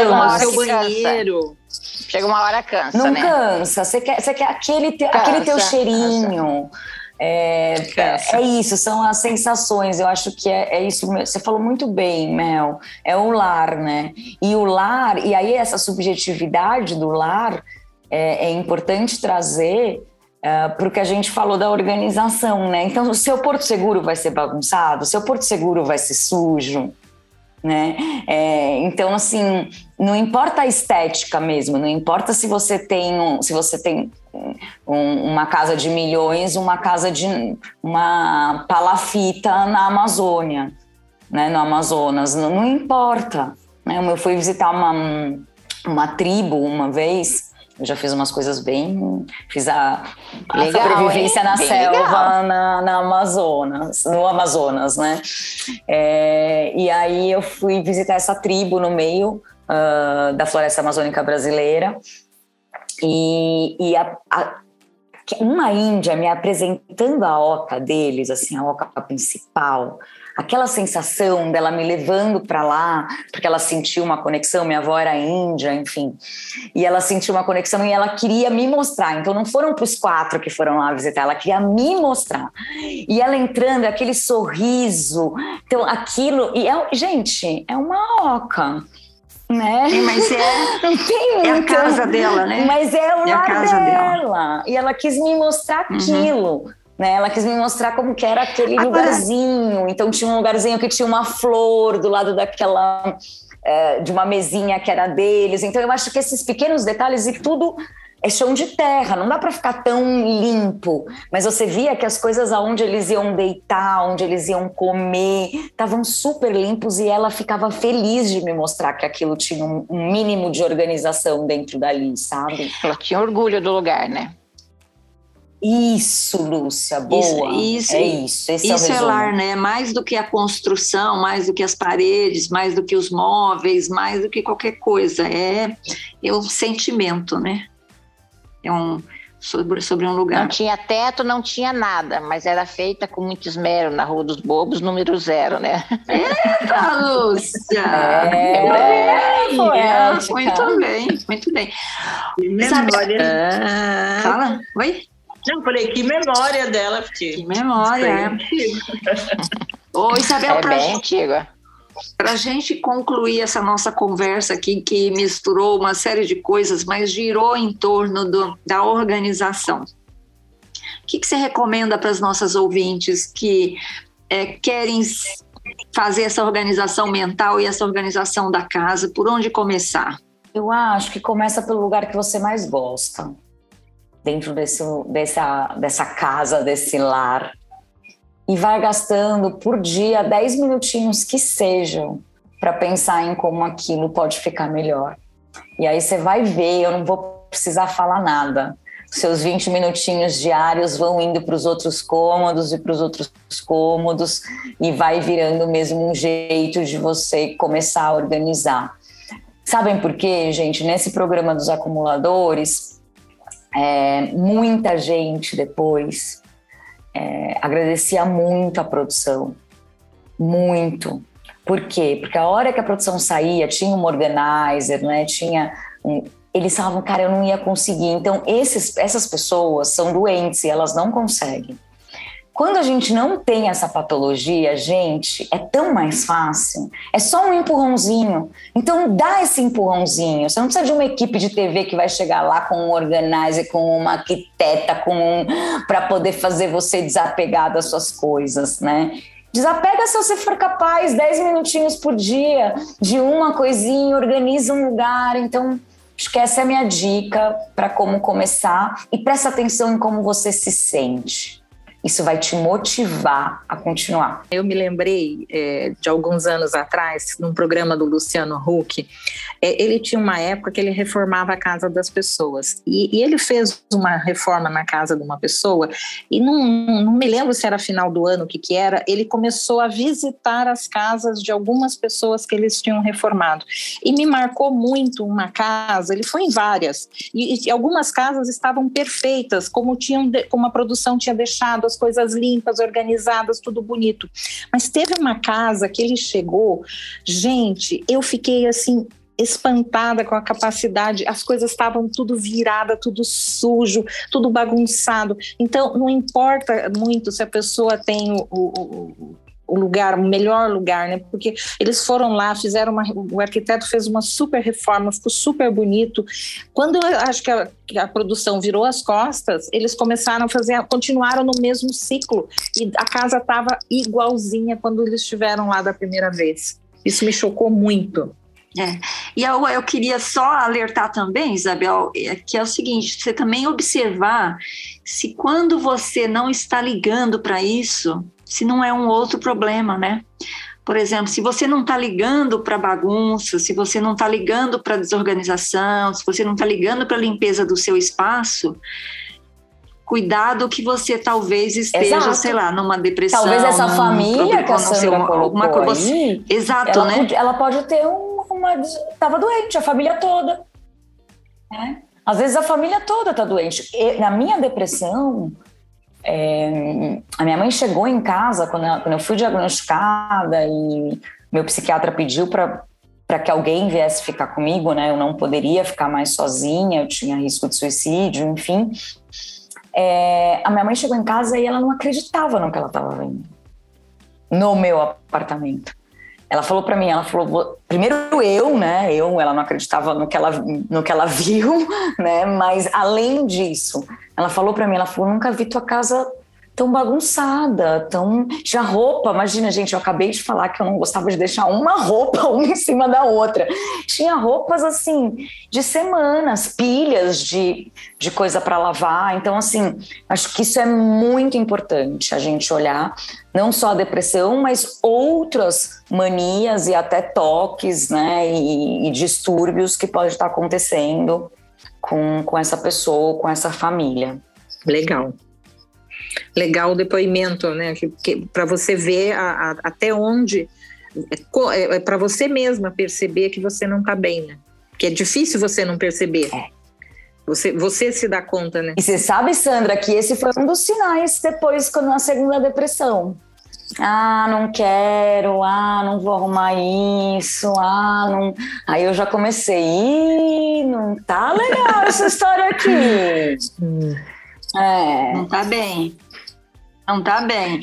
no seu banheiro. Chega uma hora cansa, não né? cansa, você quer, você quer aquele, te, aquele teu cheirinho. Cansa. É, é, isso, são as sensações. Eu acho que é, é, isso. Você falou muito bem, Mel. É o lar, né? E o lar, e aí essa subjetividade do lar é, é importante trazer uh, para o que a gente falou da organização, né? Então, o seu porto seguro vai ser bagunçado, o seu porto seguro vai ser sujo, né? É, então, assim, não importa a estética mesmo, não importa se você tem um, se você tem um, uma casa de milhões, uma casa de uma palafita na Amazônia, né? No Amazonas, não, não importa. Né? Eu fui visitar uma, uma tribo uma vez. Eu já fiz umas coisas bem. Fiz a, legal, a sobrevivência hein? na bem selva na, na, Amazonas, no Amazonas, né? É, e aí eu fui visitar essa tribo no meio uh, da floresta amazônica brasileira. E, e a, a, uma índia me apresentando a oca deles, assim, a oca principal, aquela sensação dela me levando para lá, porque ela sentiu uma conexão, minha avó era índia, enfim, e ela sentiu uma conexão e ela queria me mostrar. Então não foram para os quatro que foram lá visitar, ela queria me mostrar. E ela entrando, aquele sorriso, então aquilo, e é, gente, é uma oca né? É, mas é, não tem é a casa dela, né? Mas é o é lar dela. dela. E ela quis me mostrar uhum. aquilo. Uhum. Né? Ela quis me mostrar como que era aquele Agora... lugarzinho. Então tinha um lugarzinho que tinha uma flor do lado daquela é, de uma mesinha que era deles. Então eu acho que esses pequenos detalhes e tudo é chão de terra, não dá para ficar tão limpo. Mas você via que as coisas aonde eles iam deitar, onde eles iam comer, estavam super limpos e ela ficava feliz de me mostrar que aquilo tinha um mínimo de organização dentro dali, sabe? Ela tinha orgulho do lugar, né? Isso, Lúcia, boa. Isso, isso é isso. Esse isso é, é lar, né? Mais do que a construção, mais do que as paredes, mais do que os móveis, mais do que qualquer coisa. É, é um sentimento, né? É um sobre, sobre um lugar. Não tinha teto, não tinha nada, mas era feita com muito esmero na Rua dos Bobos, número zero, né? Eita, Lúcia! É, é, é muito bem, muito bem. Que memória. Ah, fala, oi? Não, falei, que memória dela, porque... Que memória, é. Ô, Isabel, é bem antiga. Para a gente concluir essa nossa conversa aqui, que misturou uma série de coisas, mas girou em torno do, da organização. O que, que você recomenda para as nossas ouvintes que é, querem fazer essa organização mental e essa organização da casa? Por onde começar? Eu acho que começa pelo lugar que você mais gosta, dentro desse, dessa, dessa casa, desse lar e vai gastando por dia 10 minutinhos que sejam para pensar em como aquilo pode ficar melhor. E aí você vai ver, eu não vou precisar falar nada. Seus 20 minutinhos diários vão indo para os outros cômodos e para os outros cômodos e vai virando mesmo um jeito de você começar a organizar. Sabem por quê, gente? Nesse programa dos acumuladores, é, muita gente depois é, agradecia muito a produção, muito. Por quê? Porque a hora que a produção saía, tinha um organizer, né? Tinha um, eles falavam, cara, eu não ia conseguir. Então, esses, essas pessoas são doentes e elas não conseguem. Quando a gente não tem essa patologia, gente, é tão mais fácil. É só um empurrãozinho. Então dá esse empurrãozinho. Você não precisa de uma equipe de TV que vai chegar lá com um organizer, com uma arquiteta, com um para poder fazer você desapegar das suas coisas, né? Desapega se você for capaz, 10 minutinhos por dia, de uma coisinha, organiza um lugar. Então, acho que essa é a minha dica para como começar e presta atenção em como você se sente isso vai te motivar a continuar. Eu me lembrei é, de alguns anos atrás, num programa do Luciano Huck, é, ele tinha uma época que ele reformava a casa das pessoas. E, e ele fez uma reforma na casa de uma pessoa, e não, não me lembro se era final do ano, o que, que era, ele começou a visitar as casas de algumas pessoas que eles tinham reformado. E me marcou muito uma casa, ele foi em várias, e, e algumas casas estavam perfeitas, como, tinham, como a produção tinha deixado as coisas limpas, organizadas, tudo bonito. Mas teve uma casa que ele chegou, gente, eu fiquei assim espantada com a capacidade, as coisas estavam tudo virada, tudo sujo, tudo bagunçado. Então, não importa muito se a pessoa tem o, o, o lugar, o melhor lugar, né? Porque eles foram lá, fizeram uma, o arquiteto fez uma super reforma, ficou super bonito. Quando eu acho que a, que a produção virou as costas, eles começaram a fazer, continuaram no mesmo ciclo e a casa estava igualzinha quando eles estiveram lá da primeira vez. Isso me chocou muito. É. E eu, eu queria só alertar também, Isabel, é, que é o seguinte: você também observar se quando você não está ligando para isso, se não é um outro problema, né? Por exemplo, se você não está ligando para bagunça, se você não está ligando para desorganização, se você não está ligando para a limpeza do seu espaço, cuidado que você talvez esteja, Exato. sei lá, numa depressão. Talvez essa família que a Sandra colocou alguma coisa. Aí, Exato, ela né? Pode, ela pode ter um, uma... Estava doente, a família toda. Né? Às vezes a família toda está doente. E, na minha depressão, é, a minha mãe chegou em casa quando, ela, quando eu fui diagnosticada e meu psiquiatra pediu para para que alguém viesse ficar comigo, né? Eu não poderia ficar mais sozinha, eu tinha risco de suicídio, enfim. É, a minha mãe chegou em casa e ela não acreditava no que ela estava vendo no meu apartamento. Ela falou para mim, ela falou, primeiro eu, né? Eu, ela não acreditava no que ela, no que ela viu, né? Mas além disso, ela falou para mim, ela falou, nunca vi tua casa tão bagunçada, tão. Tinha roupa, imagina, gente, eu acabei de falar que eu não gostava de deixar uma roupa uma em cima da outra. Tinha roupas assim, de semanas, pilhas de, de coisa para lavar. Então, assim, acho que isso é muito importante a gente olhar, não só a depressão, mas outras manias e até toques, né, e, e distúrbios que pode estar acontecendo com, com essa pessoa, com essa família. Legal. Legal o depoimento, né? Para você ver a, a, até onde. É, é, é para você mesma perceber que você não está bem, né? Que é difícil você não perceber. É. Você, você se dá conta, né? E você sabe, Sandra, que esse foi um dos sinais depois, quando na segunda depressão. Ah, não quero, ah, não vou arrumar isso, ah, não. Aí eu já comecei, Ih, não tá legal essa história aqui. É. Não tá bem. Não tá bem.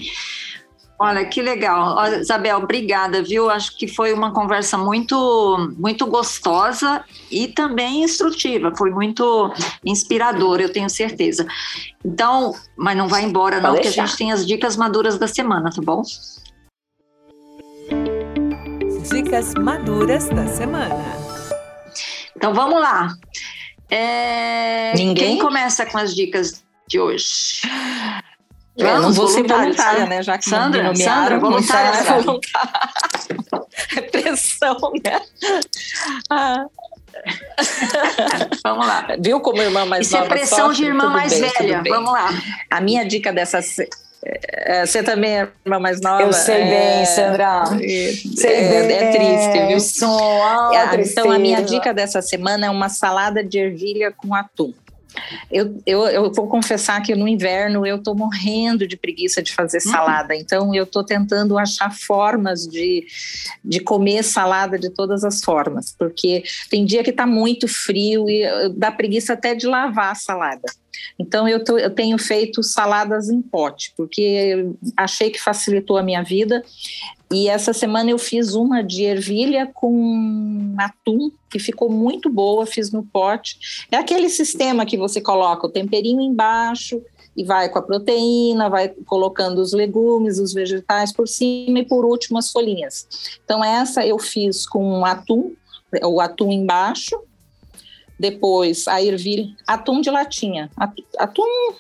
Olha, que legal. Isabel, obrigada, viu? Acho que foi uma conversa muito, muito gostosa e também instrutiva. Foi muito inspiradora, eu tenho certeza. Então, mas não vai embora não, porque a gente tem as dicas maduras da semana, tá bom? Dicas maduras da semana. Então, vamos lá. É... Ninguém? Quem começa com as dicas de hoje? Vamos, é, não vou ser voluntária, né? Já que Sandra, me Sandra, voluntária. Sandra. voluntária. É pressão, né? Ah. Vamos lá. Viu como irmã mais Isso nova? Isso é pressão sofre? de irmã tudo mais bem, velha. Vamos lá. A minha dica dessa é, você também é irmã mais nova? Eu sei é, bem, Sandra. É, sei é, bem. é triste, viu? Som, ah, então, a minha dica dessa semana é uma salada de ervilha com atum. Eu, eu, eu vou confessar que no inverno eu estou morrendo de preguiça de fazer uhum. salada, então eu estou tentando achar formas de, de comer salada de todas as formas, porque tem dia que está muito frio e dá preguiça até de lavar a salada. Então eu, tô, eu tenho feito saladas em pote, porque achei que facilitou a minha vida e essa semana eu fiz uma de ervilha com atum, que ficou muito boa, fiz no pote. É aquele sistema que você coloca o temperinho embaixo e vai com a proteína, vai colocando os legumes, os vegetais por cima e por último as folhinhas. Então essa eu fiz com atum, o atum embaixo, depois a ervilha, atum de latinha, atum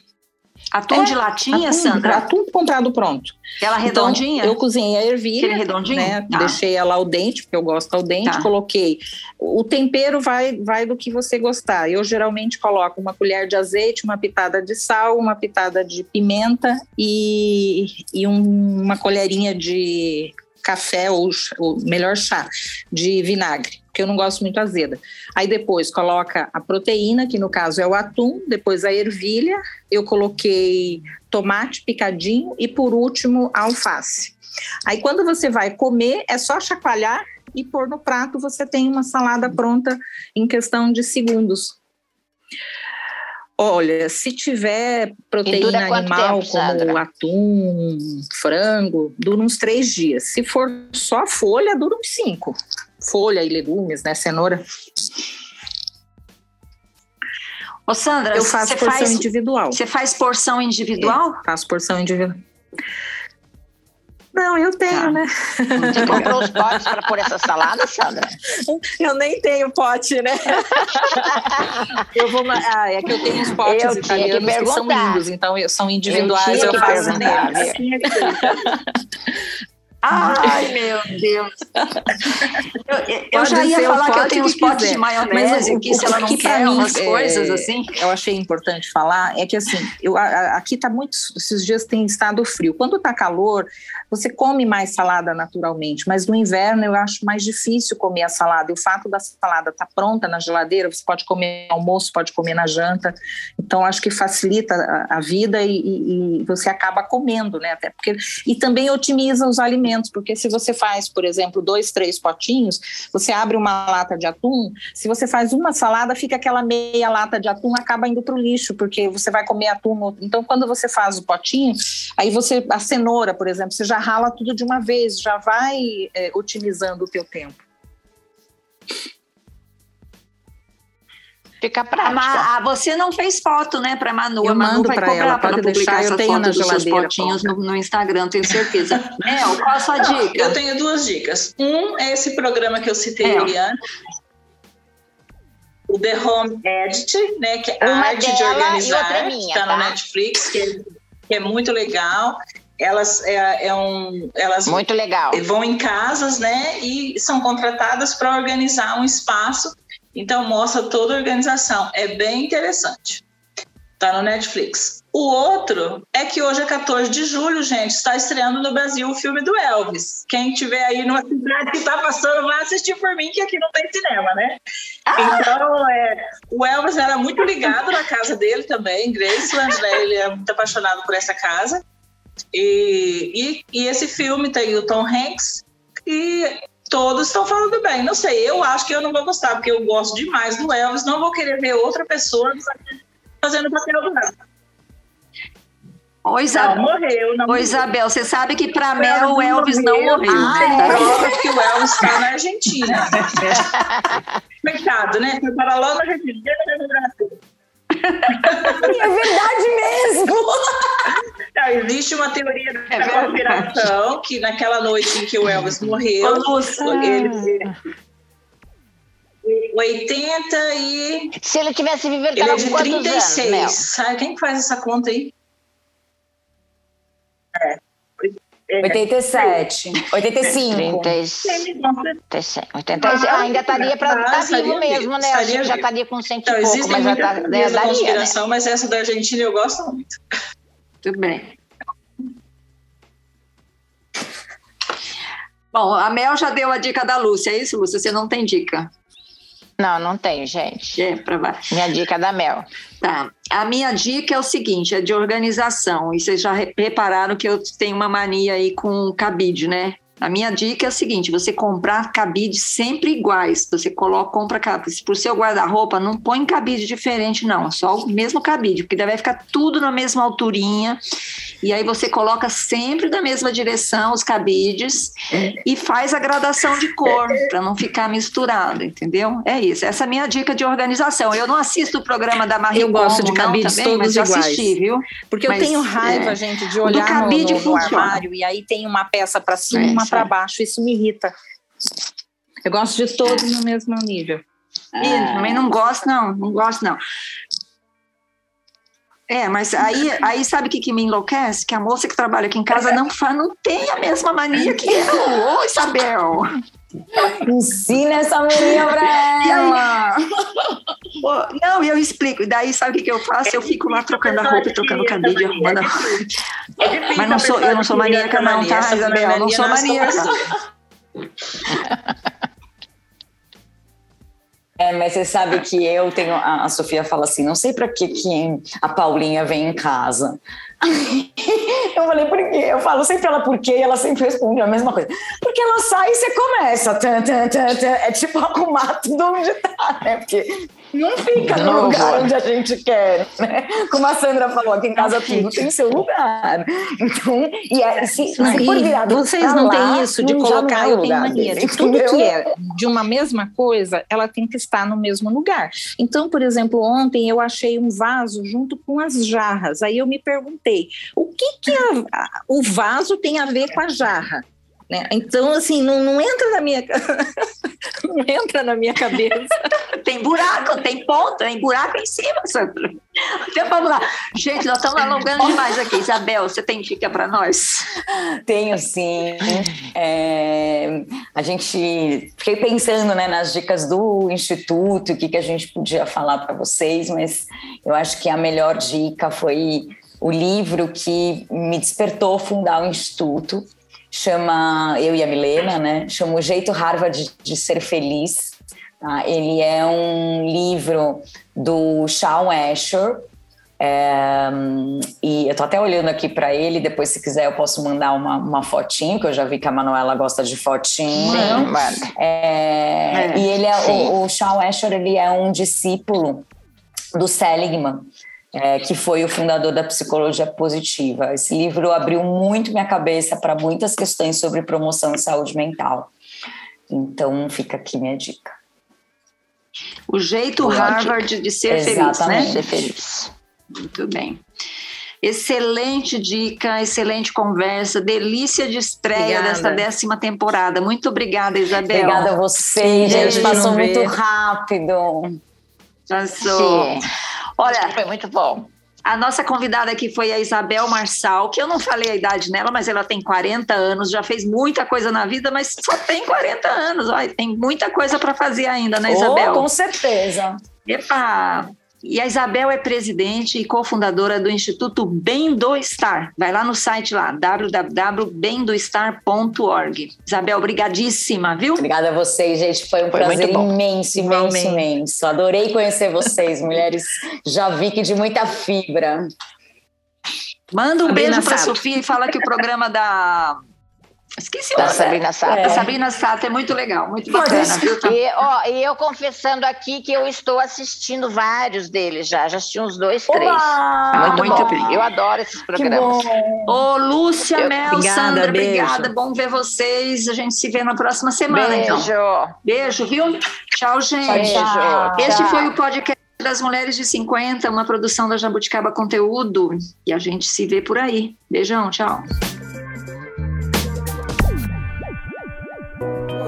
Atum é, de latinha, atum, Sandra? Atum comprado pronto. Aquela redondinha? Então, eu cozinhei a ervilha. Aquele redondinho? Né? Tá. Deixei ela ao dente, porque eu gosto ao dente. Tá. Coloquei. O tempero vai, vai do que você gostar. Eu geralmente coloco uma colher de azeite, uma pitada de sal, uma pitada de pimenta e, e um, uma colherinha de café ou, ou melhor chá de vinagre porque eu não gosto muito azeda. Aí depois coloca a proteína, que no caso é o atum, depois a ervilha, eu coloquei tomate picadinho e por último a alface. Aí quando você vai comer, é só chacoalhar e pôr no prato, você tem uma salada pronta em questão de segundos. Olha, se tiver proteína animal, tempo, como atum, frango, dura uns três dias. Se for só folha, dura uns cinco folha e legumes, né? Cenoura. Ô Sandra, eu faço porção faz, individual. Você faz porção individual? É, faço porção individual. Não, eu tenho, tá. né? Você comprou os potes para pôr essa salada, Sandra? Eu nem tenho pote, né? eu vou, ah, é que eu tenho os potes eu italianos que, que, são lindos, então são individuais, eu, eu faço neles. Ai, meu Deus. Eu, eu já ia falar que eu tenho uns potes de maionese aqui, se ela não quer mim, umas é, coisas assim. Eu achei importante falar, é que assim, eu, a, aqui tá muito, esses dias tem estado frio. Quando tá calor, você come mais salada naturalmente, mas no inverno eu acho mais difícil comer a salada. E o fato da salada estar tá pronta na geladeira, você pode comer no almoço, pode comer na janta. Então acho que facilita a, a vida e, e, e, você acaba comendo, né? Até porque e também otimiza os alimentos, porque se você faz, por exemplo, dois, três potinhos, você abre uma lata de atum, se você faz uma salada, fica aquela meia lata de atum acaba indo para o lixo, porque você vai comer atum. Então quando você faz o potinho, aí você a cenoura, por exemplo, você já rala tudo de uma vez, já vai é, otimizando o teu tempo. Fica prática. Ah, você não fez foto, né, para Manu? Eu a Manu mando para ela, pode deixar, eu tenho na geladeira. potinhos no, no, Instagram, tenho certeza. Mel, qual a sua dica? Eu tenho duas dicas. Um é esse programa que eu citei antes, o The Home Edit, né, que é Uma arte de organizar, está tá? no Netflix, que é, que é muito legal elas é, é, um, elas muito legal vão em casas, né, e são contratadas para organizar um espaço. Então mostra toda a organização, é bem interessante. Tá no Netflix. O outro é que hoje é 14 de julho, gente, está estreando no Brasil o filme do Elvis. Quem tiver aí numa cidade que está passando, vai assistir por mim, que aqui não tem cinema, né? Então, é, o Elvis era muito ligado na casa dele também, Graceland, né? Ele é muito apaixonado por essa casa. E, e, e esse filme tem o Tom Hanks e todos estão falando bem. Não sei, eu acho que eu não vou gostar, porque eu gosto demais do Elvis, não vou querer ver outra pessoa fazendo papel do Elvis. Ô, Isabel, não, morreu, não Ô, Isabel, você sabe que para Mel o Elvis não morreu. Ah, é? Prova que o Elvis está na Argentina. Coitado, né? Foi para logo na Argentina, no Brasil. É verdade mesmo! Não, existe uma teoria da é conspiração que naquela noite em que o Elvis morreu, ele 80 e. Se ele tivesse vivido, ele é de 36. Anos, Sabe quem faz essa conta aí? É. 87, 85. 36. 86. Ah, ainda estaria para estar tá vivo mesmo, né? Que já estaria com cento então, e pouco, mas já tá, né, daria, né? Mas essa da Argentina eu gosto muito. Muito bem. Bom, a Mel já deu a dica da Lúcia, é isso, Lúcia? Você não tem dica? Não, não tenho, gente. É, pra... Minha dica é da Mel. Tá. A minha dica é o seguinte, é de organização. E vocês já repararam que eu tenho uma mania aí com cabide, né? A minha dica é a seguinte: você comprar cabides sempre iguais. Você coloca, compra cabide. Para o seu guarda-roupa, não põe cabide diferente, não. Só o mesmo cabide, porque daí vai ficar tudo na mesma alturinha. E aí você coloca sempre da mesma direção os cabides e faz a gradação de cor, para não ficar misturado, entendeu? É isso. Essa é a minha dica de organização. Eu não assisto o programa da Marie Eu gosto de cabides também, todos mas iguais. assisti, viu? Porque mas, eu tenho raiva, é, gente, de olhar cabide no, no, no armário e aí tem uma peça para cima, é, uma para baixo. Isso me irrita. Eu gosto de todos no mesmo nível. Ah. também não gosto, não. Não gosto, não. É, mas aí, aí sabe o que, que me enlouquece? Que a moça que trabalha aqui em casa não, faz, não tem a mesma mania que eu. Ô, Isabel! Ensina essa menina pra ela! não, eu explico. E daí, sabe o que, que eu faço? Eu fico lá trocando a roupa, trocando o cabide, arrumando a roupa. Mas não sou, eu não sou maníaca, não, tá, Isabel? Eu não sou maníaca. É, mas você sabe que eu tenho. A Sofia fala assim: não sei para que, que a Paulinha vem em casa. Eu falei, por quê? Eu falo sempre ela por quê e ela sempre responde a mesma coisa. Porque ela sai e você começa. Tan, tan, tan. É tipo arrumar tudo onde tá, né? Porque não fica no lugar onde a gente quer, né? Como a Sandra falou, aqui em casa tudo tem seu lugar. Então, e é, se, se por virado Vocês não têm isso de colocar, eu tenho mania de tudo que é de uma mesma coisa, ela tem que estar no mesmo lugar. Então, por exemplo, ontem eu achei um vaso junto com as jarras. Aí eu me perguntei, o que que a, o vaso tem a ver com a jarra? Né? Então, assim, não, não entra na minha não entra na minha cabeça. tem buraco, tem ponta, tem buraco em cima, Sandra. Então vamos lá. Gente, nós estamos alongando demais aqui. Isabel, você tem dica para nós? Tenho sim. É, a gente fiquei pensando né, nas dicas do Instituto, o que, que a gente podia falar para vocês, mas eu acho que a melhor dica foi o livro que me despertou fundar o Instituto, chama eu e a Milena, né? Chama o jeito Harvard de, de ser feliz. Tá? Ele é um livro do Shawn Asher. É, e eu tô até olhando aqui para ele. Depois, se quiser, eu posso mandar uma, uma fotinho, que eu já vi que a Manuela gosta de fotinho. É, é, e ele é o, o Shawn Asher, ele é um discípulo do Seligman é, que foi o fundador da psicologia positiva. Esse livro abriu muito minha cabeça para muitas questões sobre promoção e saúde mental. Então, fica aqui minha dica. O jeito Harvard de ser Exatamente. feliz, né? Ser feliz. Muito bem. Excelente dica, excelente conversa, delícia de estreia obrigada. desta décima temporada. Muito obrigada, Isabel. Obrigada a vocês, gente. Passou muito rápido. Passou. Sim. Olha, foi muito bom. A nossa convidada aqui foi a Isabel Marçal, que eu não falei a idade dela, mas ela tem 40 anos, já fez muita coisa na vida, mas só tem 40 anos. Olha, tem muita coisa para fazer ainda, né, Isabel? Oh, com certeza. Epa! E a Isabel é presidente e cofundadora do Instituto Bem do Estar. Vai lá no site lá, www.bemdoestar.org. Isabel, obrigadíssima, viu? Obrigada a vocês, gente. Foi um Foi prazer imenso, imenso, imenso. Adorei conhecer vocês, mulheres já vi que de muita fibra. Manda um beijo para Sofia e fala que o programa da Esqueci o da Sabrina Sato. É. Sabrina Sato é muito legal, muito bacana. Viu? E, ó, e eu confessando aqui que eu estou assistindo vários deles já. Já assisti uns dois, três. Muito, muito bom. Bem. Eu adoro esses programas. Ô, Lúcia, eu, Mel, obrigada, Sandra, beijo. obrigada. Bom ver vocês. A gente se vê na próxima semana, beijo. então. Beijo. viu? Tchau, gente. Beijo. Este Tchau. foi o podcast das Mulheres de 50, uma produção da Jabuticaba Conteúdo. E a gente se vê por aí. Beijão, tchau.